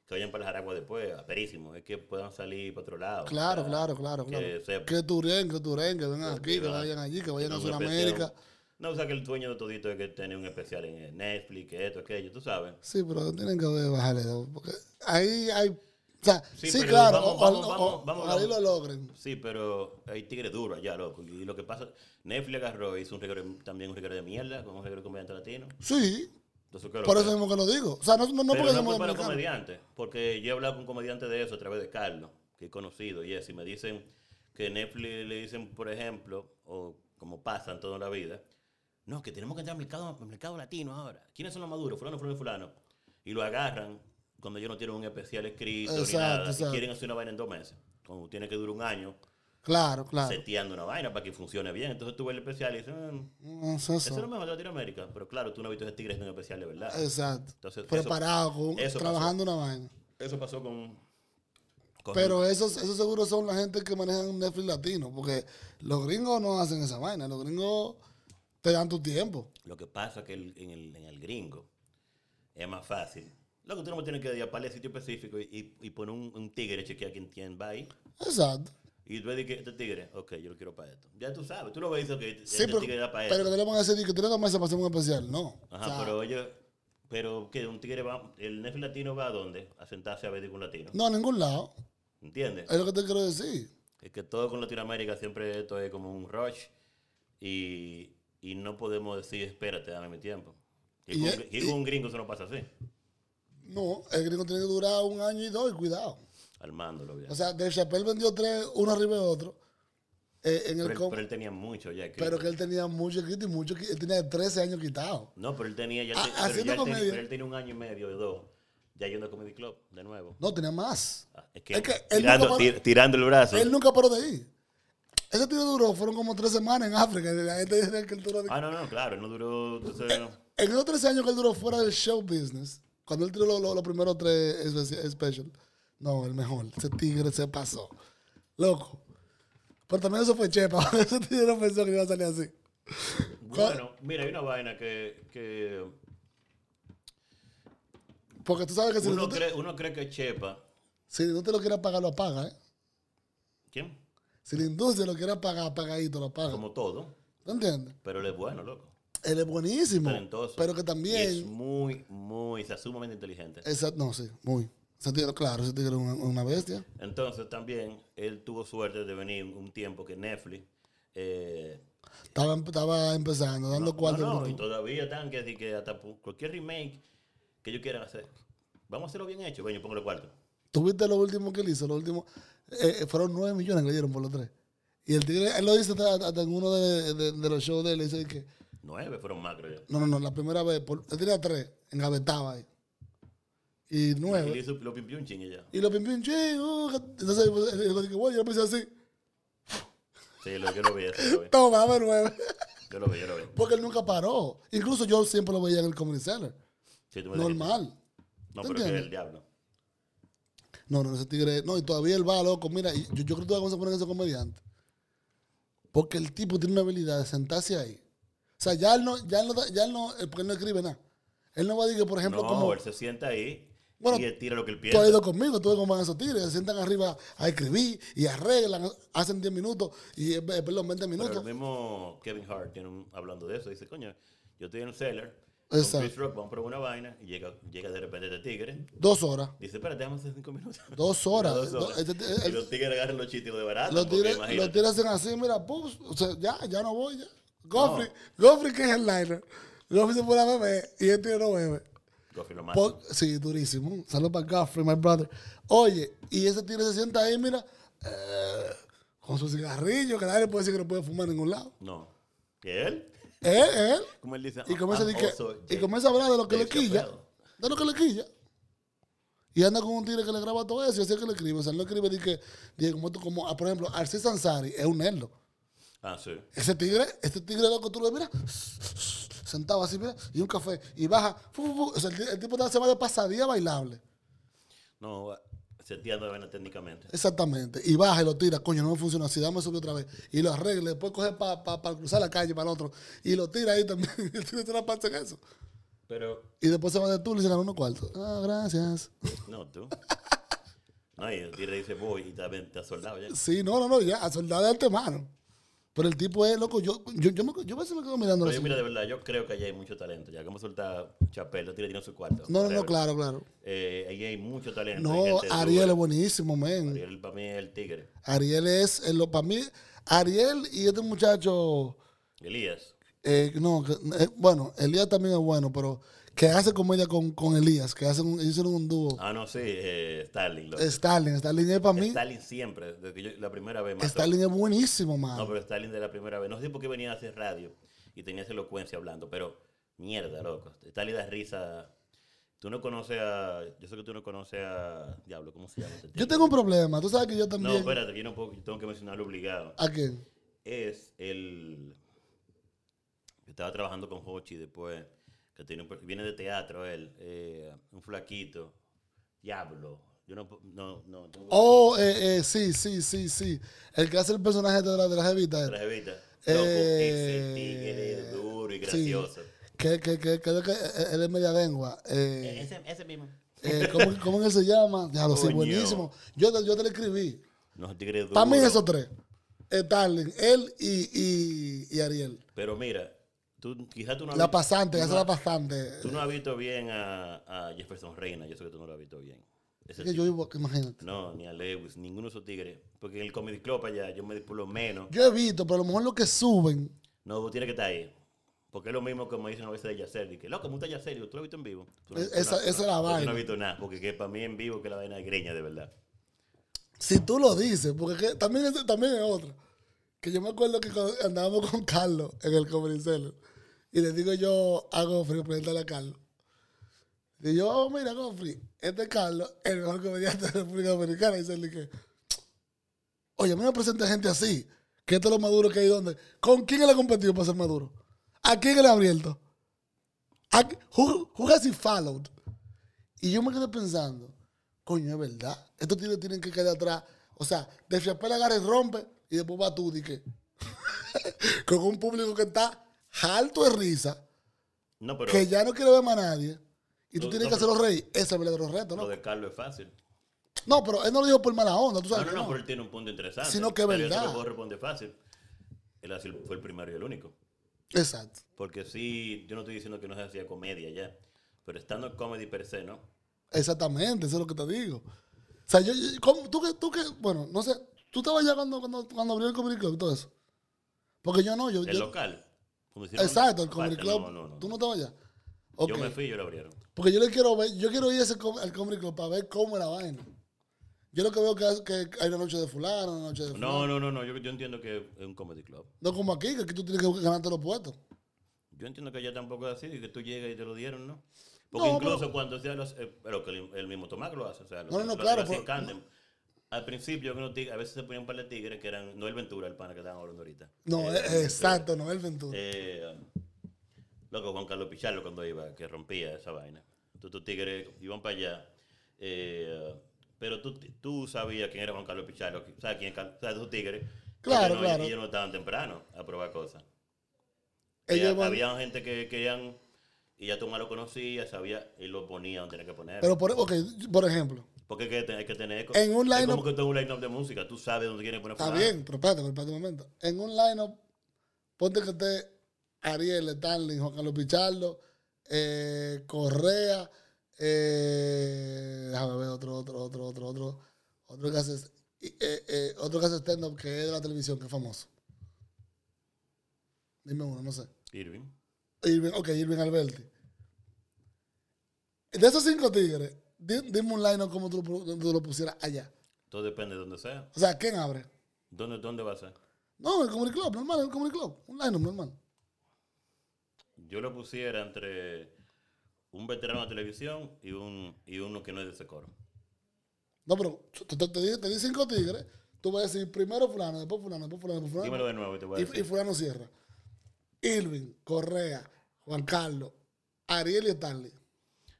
S2: que vayan para el Jaragua después, aperísimo, es que puedan salir para otro lado.
S1: Claro,
S2: o sea,
S1: claro, claro,
S2: que
S1: claro.
S2: sepan.
S1: Que turen, que turen, que vengan aquí, que
S2: va-
S1: vayan allí, que vayan a Sudamérica.
S2: No, o sea que el sueño de todito es que tener un especial en Netflix, que esto, aquello, tú sabes.
S1: Sí, pero tienen que bajarle. Porque ahí hay. O sea, sí, claro,
S2: vamos,
S1: o-
S2: vamos,
S1: o-
S2: vamos,
S1: ojalá lo logren.
S2: Sí, pero hay tigres duros allá, loco. Y lo que pasa, Netflix agarró, hizo un regalo, también un regalo de mierda, con un regalo de comediante latino.
S1: Sí,
S2: Entonces, ¿qué es lo
S1: por eso
S2: es?
S1: mismo que lo digo. O sea, no, no, no porque
S2: no
S1: somos
S2: comediantes, porque yo he hablado con comediantes de eso a través de Carlos, que he conocido, y es, y me dicen que Netflix le dicen, por ejemplo, o como pasan toda la vida, no, que tenemos que entrar al mercado, al mercado latino ahora. ¿Quiénes son los maduros? Fulano, fulano y fulano. Y lo agarran cuando ellos no tienen un especial escrito ni nada,
S1: exacto.
S2: quieren hacer una vaina en dos meses. Como tiene que durar un año
S1: Claro, claro.
S2: seteando una vaina para que funcione bien. Entonces tú ves el especial y dices, "Mm,
S1: No, eso,
S2: eso es lo mejor de Latinoamérica. Pero claro, tú no has visto ese tigre en un especial de verdad.
S1: Exacto.
S2: Entonces,
S1: Preparado, con-
S2: eso pasó.
S1: trabajando una vaina.
S2: Eso pasó con... con-
S1: Pero esos, esos seguros son la gente que manejan Netflix latino, porque los gringos no hacen esa vaina. Los gringos te dan tu tiempo.
S2: Lo que pasa es que el- en, el, en el gringo es más fácil. Lo que tú no tienes que ir a el sitio específico y, y, y poner un, un tigre, chequear quién, quién va ahí.
S1: Exacto.
S2: Y tú ves que este tigre, ok, yo lo quiero para esto. Ya tú sabes, tú lo ves y dices, ok,
S1: Sí,
S2: este
S1: pero,
S2: tigre da para
S1: pero
S2: esto.
S1: que te le van a decir que tiene dos meses para hacer un especial. No.
S2: Ajá,
S1: O sea,
S2: pero ellos, pero que un tigre va, el Netflix latino va a dónde? A sentarse a ver con un latino.
S1: No, a ningún lado.
S2: ¿Entiendes?
S1: Es lo que te quiero decir.
S2: Es que todo con Latinoamérica siempre esto es como un rush y, y no podemos decir, espérate, dame mi tiempo. Y,
S1: Y
S2: con,
S1: es-
S2: y con un gringo eso no pasa así,
S1: No, el gringo tiene que durar un año y dos, y cuidado.
S2: armándolo bien.
S1: O sea, Dave Chappelle vendió tres, uno arriba de otro. eh, en el
S2: pero, él,
S1: com-
S2: pero él tenía mucho ya. escrito.
S1: pero que él tenía mucho quito y mucho Él tenía 13 años quitado.
S2: No, pero él tenía ya,
S1: Ah,
S2: pero
S1: haciendo
S2: ya él tenía-
S1: comedia.
S2: pero él tenía un año y medio o dos ya yendo a Comedy Club de nuevo.
S1: No, tenía más.
S2: Ah, Es que,
S1: Es que él
S2: tirando,
S1: nunca paró-
S2: tir- tirando el brazo.
S1: Él nunca paró de ir. Ese tiro duró, fueron como tres semanas en África. La gente dice que él duró.
S2: Ah, no, no, claro, él no duró. entonces,
S1: En esos 13 años que él duró fuera del show business, cuando él tiró los lo, los primeros tres special, no, el mejor. Ese tigre se pasó. Loco. Pero también eso fue chepa. Ese tigre no pensó que iba a salir así.
S2: bueno, mira, hay una vaina que, que
S1: Porque tú sabes que si
S2: uno,
S1: no, te,
S2: cree, uno cree que Chepa.
S1: si no te lo quiere pagar, lo paga, ¿eh?
S2: ¿Quién?
S1: Si la industria lo quiere pagar, pagadito, lo paga.
S2: Como todo.
S1: ¿Tú entiendes?
S2: Pero él es bueno, loco.
S1: Él es buenísimo.
S2: Talentoso.
S1: Pero que
S2: Y es
S1: también.
S2: muy, muy, o sea, sumamente inteligente.
S1: Esa, no, sí, muy. Tigre, claro, ese tigre es una, una bestia.
S2: Entonces también él tuvo suerte de venir un tiempo que Netflix. eh,
S1: Estaba, estaba empezando, dando
S2: no,
S1: cuartos.
S2: no, no, y todavía están que, decir que hasta cualquier remake que ellos quieran hacer, vamos a hacerlo bien hecho. Bueno, yo pongo el cuarto.
S1: ¿Tuviste lo último que él hizo? Lo último, eh, fueron 9 millones que le dieron por los tres. Y el tigre, él lo dice hasta, hasta en uno de, de- de los shows de él, dice que,
S2: Nueve fueron más, creo yo.
S1: no, no, no, la primera vez, por, él tenía tres, engavetaba ahí. Y
S2: Y
S1: nueve.
S2: hizo lo pimpió un ching y ya.
S1: Y lo pimpió un chingo. Entonces, pues, él dijo, que, bueno, yo hice así.
S2: Sí, lo, yo lo yo vi.
S1: Toma, dame nueve.
S2: Yo lo vi, yo lo.
S1: Porque él nunca paró. Incluso yo siempre lo veía en el Comedy Center.
S2: Sí, tú me dijiste.
S1: Normal.
S2: No,
S1: ¿Te
S2: pero que es el diablo.
S1: No, no, ese tigre. No, y todavía él va, loco. Mira, y yo, yo creo que tú vas a poner ese comediante. Porque el tipo tiene una habilidad de sentarse ahí, sea, ya él no, ya él no, ya él no, eh, porque él no escribe nada. Él no va a decir que, por ejemplo,
S2: no,
S1: como
S2: él se sienta ahí
S1: Bueno,
S2: y él tira lo que él
S1: tú
S2: piensa.
S1: has ido conmigo, tú ves cómo van esos tigres, se sientan arriba a escribir y arreglan, hacen 10 minutos y, eh, perdón, 20
S2: Pero
S1: minutos.
S2: el mismo Kevin Hart tiene un- hablando de eso, dice, coño, yo estoy en cellar, con
S1: Exacto.
S2: Chris Rock, vamos probar una vaina, y llega, llega de repente este tigre,
S1: Dos horas.
S2: dice, espérate, déjame hacer cinco minutos.
S1: Dos horas.
S2: Dos
S1: Do-
S2: horas.
S1: este- este-
S2: y los tigres agarran los chistes de barato.
S1: Los tigres, los tigres hacen así, mira, pum, o sea, ya, ya no voy, ya. Goffrey, Goffrey que es el liner. Goffrey se pone a beber y el tigre no bebe.
S2: Goffrey lo mata.
S1: Sí, durísimo. Saludos para Goffrey, my brother. Oye, y ese tigre se sienta ahí, mira, eh, con su cigarrillo, que nadie puede decir que no puede fumar en ningún lado.
S2: No. ¿Que él?
S1: Él, él.
S2: Como él dice,
S1: Y comienza, a
S2: "I'm
S1: decir que-
S2: also
S1: y comienza a hablar de lo que le quilla.
S2: Chappelle".
S1: De lo que le quilla. Y anda con un tigre que le graba todo eso y así es que le escribe. O sea, él no escribe de que, de como, tú- como ah, por ejemplo, Arcis Ansari es un nerdo.
S2: Ah, sí.
S1: Ese tigre, este tigre loco, tú lo ves, mira, sentado así, mira, y un café, y baja, fu, fu, fu. O sea, el, ti- el tipo se va de pasadía bailable.
S2: No, seteando la vaina técnicamente.
S1: Exactamente. Y baja y lo tira, coño, no me funciona así, dame subir otra vez. Y lo arregla, después coge para cruzar la calle, para el otro, y lo tira ahí también. Y el tigre se en eso.
S2: Pero,
S1: Y después se va de tú y se gana unos cuartos. Ah, gracias.
S2: no, tú. No, y el tigre dice, voy, y también está soldado ya.
S1: Sí, no, no, no, ya, a soldado de antemano. Pero el tipo es loco, yo, yo, yo, me, yo a veces me quedo mirando
S2: Pero yo, mira, de verdad, yo creo que allá hay mucho talento. Ya como soltar Chapel, los tigres tienen su cuarto.
S1: No, no, no, claro, claro.
S2: Eh, ahí hay mucho talento.
S1: No, Ariel es buenísimo, men.
S2: Ariel para mí es el tigre.
S1: Ariel es, lo para mí, Ariel y este muchacho,
S2: Elías.
S1: eh, no, que- eh, bueno, Elías también es bueno, pero que hace comedia con, con Elías, que hacen un, hicieron un dúo.
S2: Ah, no, sí, eh, Starling. loco.
S1: Stalin, Stalin es para mí,
S2: Stalin siempre, desde que yo la primera vez. mató.
S1: Stalin es buenísimo,
S2: No,
S1: man.
S2: pero Stalin de la primera vez. No sé por qué venía a hacer radio y tenía esa elocuencia hablando, pero mierda, loco. Stalin da risa. Tú no conoces a. Yo sé que tú no conoces a. Diablo, ¿cómo se llama este
S1: Yo tengo un problema, tú sabes que yo
S2: No,
S1: también...
S2: espérate, que yo no puedo, yo tengo que mencionarlo obligado.
S1: ¿A quién?
S2: Es el. Yo estaba trabajando con Hochi después, que tiene un per- viene de teatro él, eh, un flaquito. Diablo. Yo no. No, no. tengo-
S1: Oh, eh, eh, sí, sí, sí, sí. El que hace el personaje de la, de la jevita.
S2: Otra jevita. Loco,
S1: Eh,
S2: ese tigre duro y
S1: sí.
S2: gracioso.
S1: Que, que, que, que, que él es media lengua. Eh,
S2: Ese, ese mismo.
S1: eh, ¿cómo, ¿Cómo él se llama? Ya lo sé,
S2: Coño.
S1: buenísimo. Yo, te- yo te lo escribí.
S2: No, tigre duro.
S1: Para mí esos tres. Starling, él y, y, y Ariel.
S2: Pero mira, tú quizás tú no has
S1: La pasante,
S2: no
S1: es la pasante.
S2: Tú no has visto bien a, a Jefferson Reina, yo sé que tú no lo has visto bien.
S1: Es que yo vivo, imagínate.
S2: No, ni a Lewis, ninguno de esos tigres. Porque en el Comedy Club allá, yo me por lo menos.
S1: Yo he visto, pero a lo mejor lo que suben.
S2: No, vos tienes que estar ahí. Porque es lo mismo que me dicen a veces de Yacer. Que loco, me gusta Yacer. Digo, ¿tú lo has visto en vivo? No
S1: Es-
S2: visto
S1: esa-
S2: nada.
S1: esa es la vaina.
S2: no has visto nada. Porque que para mí en vivo que la vaina es greña, de verdad.
S1: Si tú lo dices, porque que- también, es, también es otro. Que yo me acuerdo que andábamos con Carlos en el Comedy Cellar, y le digo yo a Gofri, preguntarle a Carlos. Digo yo, oh, mira, Gofri, este es el mejor comediante de la República Dominicana. Y dice él que, oye, a mí me presenta gente así, que esto es lo maduro que hay donde. ¿Con quién él ha competido para ser maduro? ¿A quién él ha abierto? ¿A who, followed? Y yo me quedé pensando, coño, es verdad. Estos tigres tienen que quedar atrás. O sea, de Chappelle agarra y rompe y después va tú, di que. con un público que está alto de risa,
S2: No, pero
S1: que ya no quiere ver más a nadie. Y tú tienes
S2: no,
S1: que hacerlo reír. Ese es el verdadero reto,
S2: lo
S1: ¿no?
S2: de Carlos es fácil.
S1: No, pero él no lo dijo por mala onda, tú
S2: No,
S1: sabes.
S2: no, no,
S1: no.
S2: pero él tiene un punto interesante.
S1: Sino que es
S2: yo
S1: verdad.
S2: que puedo responder fácil. Él así fue el primero y el único.
S1: Exacto.
S2: Porque sí, yo no estoy diciendo que no se hacía comedia ya. Pero estando comedy per se, ¿no?
S1: Exactamente, eso es lo que te digo. O sea, yo, yo- ¿cómo- tú que, tú que, bueno, no sé, tú estabas ya cuando, cuando, cuando abrió el Comedy Club y todo eso. Porque yo no, yo.
S2: El
S1: yo-
S2: local.
S1: Exacto, el Comedy Club.
S2: No, no, no.
S1: ¿Tú no estabas allá? Ok.
S2: Yo me fui y yo lo abrieron.
S1: Porque yo le quiero ver, yo quiero ir a ese com- al Comedy Club para ver cómo es la vaina. Yo lo que veo que, es- que hay una noche de fulano, una noche de fulano.
S2: No, no, no, no. Yo, yo entiendo que es un comedy club.
S1: No como aquí, que aquí tú tienes que ganarte los puestos.
S2: Yo entiendo que allá tampoco es así, que tú llegas y te lo dieron, ¿no? Porque
S1: No,
S2: incluso
S1: pero-
S2: cuando sea los, eh, pero que el, el mismo Tomás lo hace, o sea, lo,
S1: No, no, no,
S2: lo-
S1: claro,
S2: lo hacen
S1: pero-.
S2: Al principio, a veces se ponían un par de tigres que eran Noel Ventura, el pana que estaban hablando ahorita.
S1: No,
S2: Eh,
S1: eh, exacto, no el Ventura.
S2: Eh, loco, Juan Carlos Pichardo cuando iba, que rompía esa vaina. Tú, tus tigres iban para allá. eh, pero tú, tú sabías quién era Juan Carlos Pichardo, sabes quién sabes tus tigres.
S1: Claro,
S2: Ellos no,
S1: claro.
S2: Ellos no estaban temprano a probar cosas.
S1: Ellos
S2: Ya
S1: van-
S2: había gente que querían, y ya tú más lo conocías, sabía, y lo ponía donde tenía que poner.
S1: Pero, por, ok, por ejemplo,
S2: Porque hay que, hay que tener...
S1: En un
S2: Es como que tú un line-up de música, tú sabes dónde que poner
S1: está bien, pero espérate, pero espérate un momento. En un line-up, ponte que esté Ariel, Stanley, Juan Carlos Pichardo, eh, Correa, eh, déjame ver otro, otro, otro, otro, otro, otro que hace, eh, eh, otro que hace stand-up que es de la televisión, que es famoso. Dime uno, no sé.
S2: Irving.
S1: Irving, ok, Irving Alberti. De esos cinco tigres, dime un line como tú, lo pu- tú lo pusieras allá.
S2: Todo depende de donde sea.
S1: O sea, ¿quién abre?
S2: ¿Dónde, dónde va a ser?
S1: No, el Comedy Club, normal, el Comedy Club. Un line normal.
S2: Yo lo pusiera entre un veterano de televisión y, un, y uno que no es de ese coro.
S1: No, pero te, te- te di, te di cinco tigres. Tú vas a decir primero fulano, después fulano, después fulano, después
S2: Dímelo
S1: fulano.
S2: de nuevo y te voy a
S1: Y,
S2: decir.
S1: y fulano cierra. Irving, Correa, Juan Carlos, Ariel y Stanley.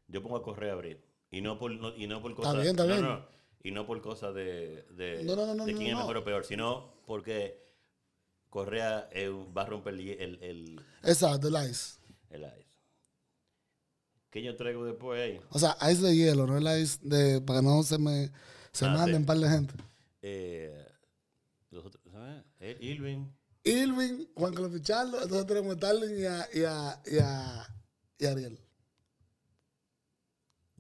S2: Yo pongo a Correa a abrir. Y no por, no- y no por cosas...
S1: bien, está
S2: no,
S1: bien.
S2: no, y no por cosas de, de, quién es mejor o peor, sino porque Correa eh, va a romper el, el, el,
S1: Exacto, el ice.
S2: el ice. ¿Qué yo traigo después ahí?
S1: O sea, ice de hielo, no el ice de. para que no se me. Se
S2: Ah,
S1: manden
S2: sí.
S1: un par de gente.
S2: Eh, los otros, ¿sabes? Eh, Irving.
S1: Irving, Juan Carlos Pichardo, entonces tenemos a Stanley y a, y a, y a, y a Ariel.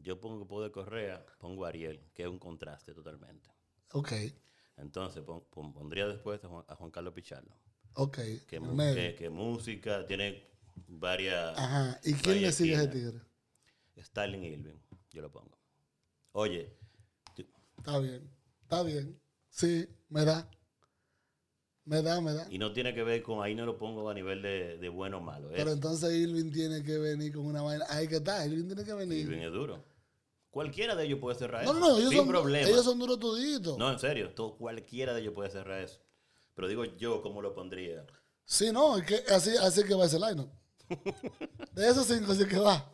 S2: Yo pongo poder Correa, pongo Ariel, que es un contraste totalmente.
S1: Ok,
S2: Entonces pon- pon- pondría después a Juan, a Juan Carlos Pichardo.
S1: ok.
S2: Que, música, tiene varias...
S1: Ajá. ¿Y quién le sigue ese tigre?
S2: Stalin Irving, yo lo pongo. Oye,
S1: Está bien, está bien. Sí, me da. Me da, me da.
S2: y no tiene que ver con, ahí no lo pongo a nivel de, de bueno o malo. es-
S1: Pero entonces Irving tiene que venir con una vaina. Ahí que está, Irving tiene que venir.
S2: Irving es duro. Cualquiera de ellos puede cerrar
S1: No,
S2: eso.
S1: no, no, ellos
S2: sin
S1: son,
S2: problema.
S1: ellos son duros toditos.
S2: No, en serio, todo, cualquiera de ellos puede cerrar eso. Pero digo yo cómo lo pondría.
S1: Sí, no, es que así, así que va ese line De esos cinco sí que va.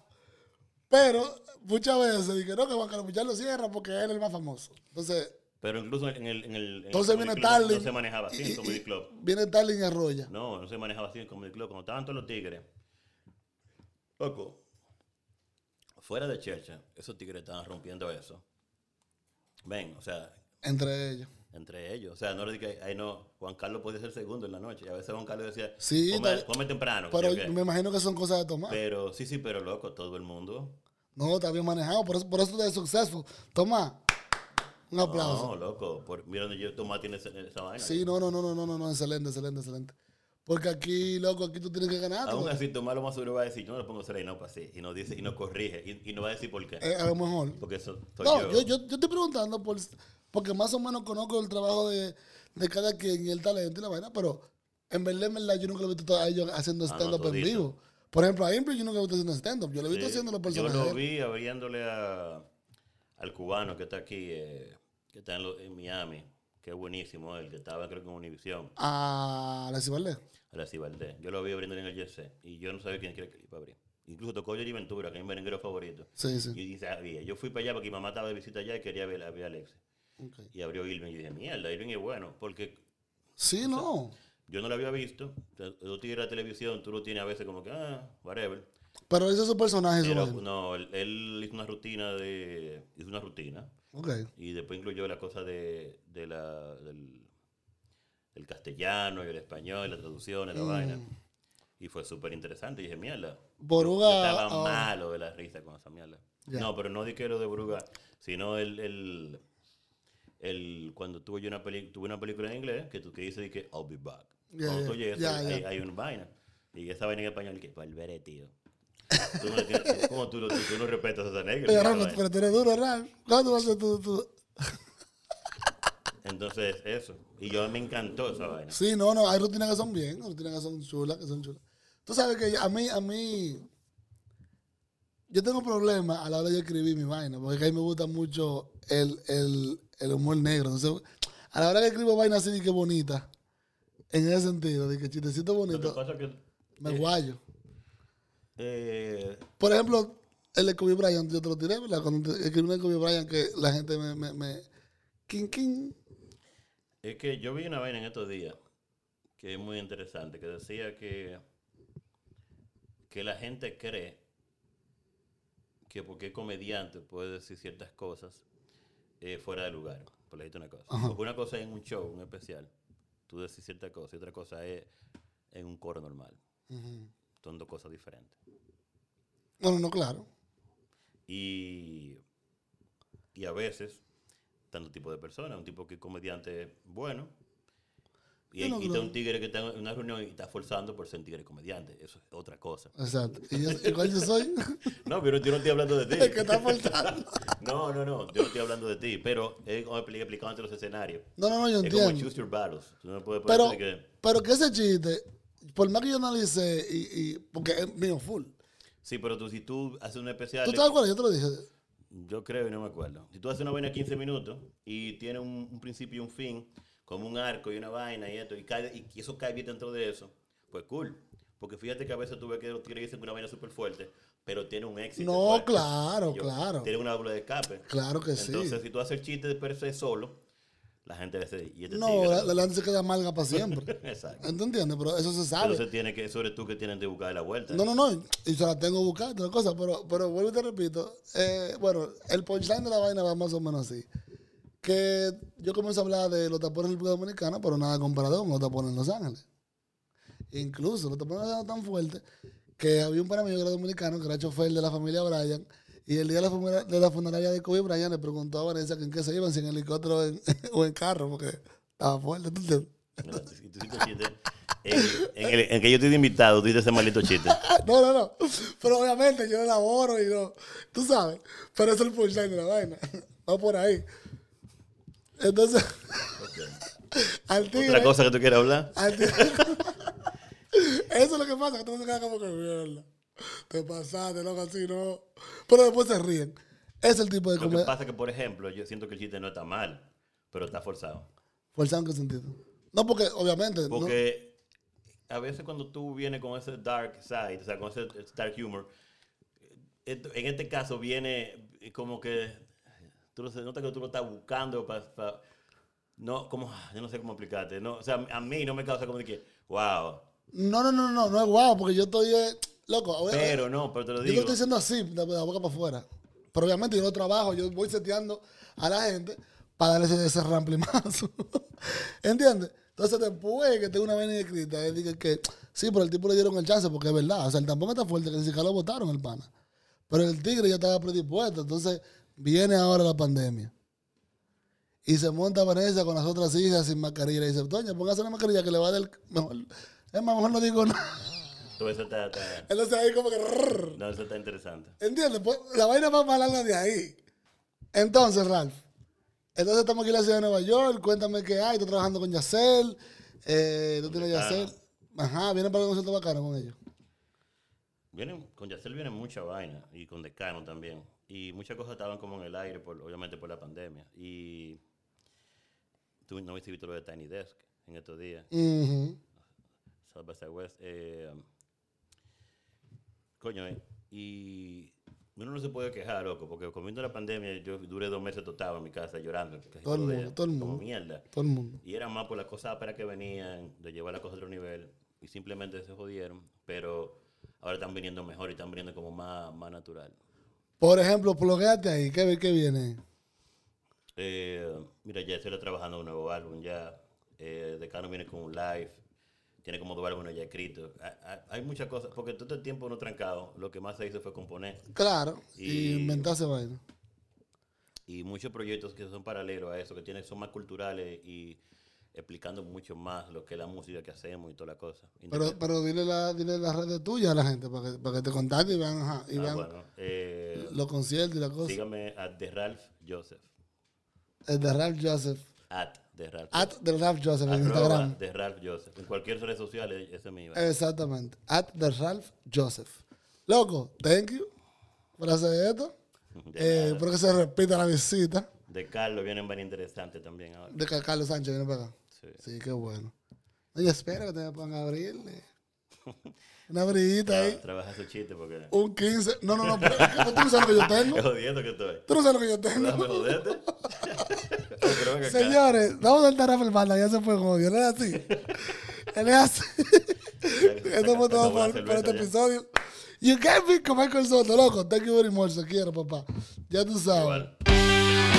S1: Pero muchas veces dije, no, que Juan Carlos Pichardo lo cierra porque él es el más famoso. Entonces,
S2: Pero incluso en el, en el, en el
S1: entonces viene
S2: Club. No se manejaba así en
S1: y-
S2: Comedy Club.
S1: Viene Starling y arrolla.
S2: No, no se manejaba así en Comedy Club. Como estaban todos los tigres. Loco. Fuera de Checha, esos tigres estaban rompiendo eso. Ven, o sea,
S1: Entre ellos.
S2: entre ellos. O sea, no le dije, ahí no, Juan Carlos podía ser segundo en la noche. Y a veces Juan Carlos decía,
S1: Sí,
S2: come, temprano.
S1: Pero me imagino que son cosas de tomar.
S2: Pero, sí, sí, pero loco, todo el mundo.
S1: No, está bien manejado. Por eso, por eso es successful. Toma. Un aplauso.
S2: No, loco. Por, mira donde yo, Tomás tiene esa, esa vaina.
S1: Sí, no, no, no, no, no, no, no, excelente, excelente, excelente. Porque aquí, loco, aquí tú tienes que ganar.
S2: Aún así, lo más seguro va a decir, yo no le pongo cera y no para así. Y nos dice, y nos corrige. Y, y nos va a decir por qué.
S1: Eh, a lo mejor.
S2: Porque eso soy
S1: No,
S2: yo.
S1: yo, yo, yo estoy preguntando por, porque más o menos conozco el trabajo de, de cada quien y el talento y la vaina, pero en verdad, en verdad, yo nunca lo he visto a ellos haciendo
S2: Ah, no,
S1: stand-up en vivo. Por ejemplo, a Impri yo nunca lo he visto haciendo stand-up. Yo lo he visto
S2: Sí,
S1: haciendo los
S2: Yo
S1: personajes.
S2: lo
S1: de él.
S2: vi abriéndole a, al cubano que está aquí, eh, que está en, lo- en Miami, que es buenísimo, el que estaba creo que en Univision,
S1: A la Cibalde.
S2: a la Cibaldé. Yo lo vi abriéndole en el Jesse y yo no sabía quién quiere que iba a abrir. Incluso tocó Jerry Ventura, que es mi merenguero favorito.
S1: Sí, sí.
S2: Y sabía, yo fui para allá porque mi mamá estaba de visita allá y quería ver, ver a Alexis. Y abrió Irving y dije, mierda, Irving es bueno, porque
S1: Sí, no.
S2: yo no lo había visto. Tú tienes la televisión, tú lo tienes a veces como que, ah, whatever.
S1: Pero ese es su personaje.
S2: Pero no, él, él hizo una rutina de. Hizo una rutina.
S1: Ok.
S2: Y después incluyó la cosa de, de la, del, del castellano y el español, las traducciones, la
S1: Mm.
S2: vaina. Y fue súper interesante. Y dije, mierda.
S1: Boruga,
S2: estaba
S1: ah.
S2: malo de la risa con esa mierda.
S1: Ya.
S2: No, pero no di que lo de Boruga, sino el. el, el cuando tuve yo una, peli, tuve una película en inglés que tú que dice de que I'll be back.
S1: Ya,
S2: cuando tú
S1: ya,
S2: hay, hay una vaina. Y esa vaina en español que volveré, tío. Tú no tienes- ¿Cómo tú, tú, tú no respetas a esa negra?
S1: Oye, Rafa, pero tú eres duro, Rafa. ¿Cuándo vas a tu, tu-
S2: Entonces, eso. Y yo me encantó esa vaina.
S1: Sí, no, no, hay rutinas que son bien, rutinas que son chulas, que son chulas. Tú sabes que a mí, a mí, yo tengo problemas a la hora de escribir mi vaina, porque a mí me gusta mucho el, el, el humor negro. Entonces, a la hora que escribo vaina así, de que bonita, en ese sentido, de que chistecito bonito,
S2: que
S1: me guayo.
S2: Eh,
S1: Por ejemplo, el de Kobe Bryant, yo te lo tiré, ¿verdad? Cuando escribí un de Kobe Bryant que la gente me, me, me king, king.
S2: es que yo vi una vaina en estos días que es muy interesante, que decía que que la gente cree que porque es comediante puede decir ciertas cosas eh, fuera de lugar. Por decirte una cosa. Porque una cosa es en un show, un especial, tú decís cierta cosa, y otra cosa es en un coro normal.
S1: Ujú.
S2: Son dos cosas diferentes.
S1: No, no, no, claro.
S2: Y, y a veces, tanto tipo de personas, un tipo que es comediante bueno, y,
S1: Yo no
S2: y está
S1: creo-
S2: un tigre que está en una reunión y está forzando por ser un tigre comediante. Eso es otra cosa.
S1: Exacto. ¿Y yo, ¿y cuál yo soy?
S2: No, pero yo no estoy hablando de ti.
S1: El que está faltando.
S2: No, no, no, yo no estoy hablando de ti, pero es como expli- explicándote los escenarios.
S1: No, no, no, yo
S2: Es como
S1: entiendo.
S2: choose your battles. Tú no puedes
S1: Pero,
S2: que...
S1: pero que ese chiste, por más que yo analicé, y, y porque es mío full.
S2: Sí, pero tú, si tú haces un especial...
S1: ¿Tú te acuerdas? Yo te lo dije.
S2: Yo creo y no me acuerdo. Si tú haces una vaina de 15 minutos y tiene un, un principio y un fin, como un arco y una vaina y esto, y, cae, y, eso cae bien dentro de eso, pues cool. Porque fíjate que a veces tú ves que los tigres dicen que una vaina súper fuerte, pero tiene un éxito.
S1: No,
S2: pues.
S1: claro,
S2: Yo-
S1: claro.
S2: Tiene una doble de escape.
S1: Claro que sí.
S2: Entonces, si tú haces el chiste de per se solo, la gente dice, y este
S1: No,
S2: tigre,
S1: la, la gente se queda amarga para siempre.
S2: Exacto.
S1: ¿Tú entiendes? Pero eso se sabe.
S2: Entonces tiene que, sobre tú que tienes que buscar la vuelta.
S1: No, no, no. Y se la tengo buscada, otra cosa. Pero, pero vuelvo y te repito. eh, bueno, el punchline de la vaina va más o menos así. Que yo comienzo a hablar de los tapones en República Dominicana, pero nada comparado con los tapones en Los Ángeles. Incluso los tapones eran tan fuertes que había un pana mío que era dominicano, que era chofer de la familia Bryan. Y el día de la, funera- de la funeraria de Kobe Bryant le preguntó a Vanessa que en qué se iban, si en helicóptero o en, o en carro, porque estaba fuerte. ¿tú
S2: tú en, en el, en que yo estoy de invitado, tú dices ese maldito chiste.
S1: No, no, no. Pero obviamente yo elaboro y no. Tú sabes. Pero eso es el punchline de la vaina. Va por ahí. Entonces, tigre.
S2: Otra cosa que tú quieras hablar.
S1: tigre- eso es lo que pasa, que todo se queda como que mierda. Te pasaste, loco, así, no. Pero después se ríen. Es el tipo de
S2: Lo que
S1: comedia.
S2: pasa es que, por ejemplo, yo siento que el chiste no está mal, pero está forzado.
S1: ¿Forzado en qué sentido? No, porque obviamente. no-
S2: Porque a veces cuando tú vienes con ese dark side, o sea, con ese dark humor, en este caso viene como que tú se nota que tú lo estás buscando para... no, como, yo no sé cómo explicarte. No, o sea, a mí no me causa como de que, wow.
S1: no, no, no, no, no es guau, porque yo estoy. eh, loco, a ver,
S2: Pero no, pero te lo
S1: Yo lo
S2: digo.
S1: estoy diciendo así, de la boca para afuera. Pero obviamente yo no trabajo, yo voy seteando a la gente para darle ese, ese ramplimazo. ¿Entiendes? Entonces después que tengo una vaina escrita, él dice que sí, pero el tipo le dieron el chance porque es verdad. O sea, el tampón está fuerte, que ni siquiera lo votaron el pana. Pero el tigre ya estaba predispuesto. Entonces viene ahora la pandemia. Y se monta Vanessa con las otras hijas sin mascarilla. Y dice, doña, póngase una mascarilla que le va a dar... Mejor, es más, mejor no digo nada.
S2: Todo eso está, está-
S1: Entonces ahí como que... rrr.
S2: no, eso está interesante.
S1: ¿Entiendes? Pues, la vaina va más larga de ahí. Entonces, Ralph, entonces estamos aquí en la ciudad de Nueva York. Cuéntame qué hay. Estoy trabajando con Yacel. Eh, ¿Tú tienes
S2: Decano.
S1: Yacel? Ajá, vienen para el concierto bacano con ellos.
S2: Vienen, con Yacel viene mucha vaina y con Decano también. Y muchas cosas estaban como en el aire, por, obviamente por la pandemia. Y tú no viste visto lo de Tiny Desk en estos días,
S1: Ujú.
S2: South by Southwest. Eh, coño, eh, y uno no se puede quejar, loco, porque comiendo la pandemia yo duré dos meses totado en mi casa llorando.
S1: Todo el mundo, todo el
S2: Como
S1: mundo.
S2: mierda.
S1: Todo el mundo.
S2: Y era más por las cosas para que venían, de llevar la cosa a otro nivel, y simplemente se jodieron, pero ahora están viniendo mejor y están viniendo como más, más natural.
S1: Por ejemplo, plugueate ahí. ¿Qué, qué viene?
S2: Eh, mira, ya estoy trabajando un nuevo álbum ya. Eh, Decano viene con un live. Tiene como dos álbumes ya escritos. Ha- ha- Hay muchas cosas, porque todo el tiempo uno trancado, lo que más se hizo fue componer.
S1: Claro. Y,
S2: Y-
S1: inventarse vaina.
S2: Y muchos proyectos que son paralelos a eso, que tienen, son más culturales y explicando mucho más lo que es la música que hacemos y toda la cosa.
S1: Pero, pero dile, la, dile las redes tuyas a la gente para que, para que te contacten y vean, ajá, y
S2: Ah,
S1: vean
S2: bueno, eh,
S1: los conciertos y la cosa.
S2: sígame a The Ralph Joseph.
S1: El de Ralph Joseph.
S2: At The Ralph
S1: At the Ralph Joseph en Instagram.
S2: The Ralph Joseph. En cualquier red social, ese es mi
S1: Exactamente. At the Ralph Joseph. Loco, thank you por hacer esto.
S2: De
S1: Eh, espero que se repita la visita
S2: De Carlos vienen van interesantes también ahora.
S1: de Carlos Sánchez viene para acá.
S2: Sí.
S1: Sí, qué bueno. Oye, espero que te me pongan a abrirle. Una brillita ahí.
S2: Trabaja su chiste porque.
S1: Un 15. No, no, no. Pero, tú no sabes lo que yo tengo.
S2: Es jodiendo que estoy.
S1: Tú no sabes lo que yo tengo.
S2: Pero ven acá.
S1: Señores, vamos a soltar a Rafael Banda. Ya se fue con odio. Él es así. Él es así. Esto fue todo por, por este
S2: ya.
S1: episodio. You get me con Michael Soto, loco. Thank you very much. Te quiero, papá. Ya tú sabes.
S2: Igual.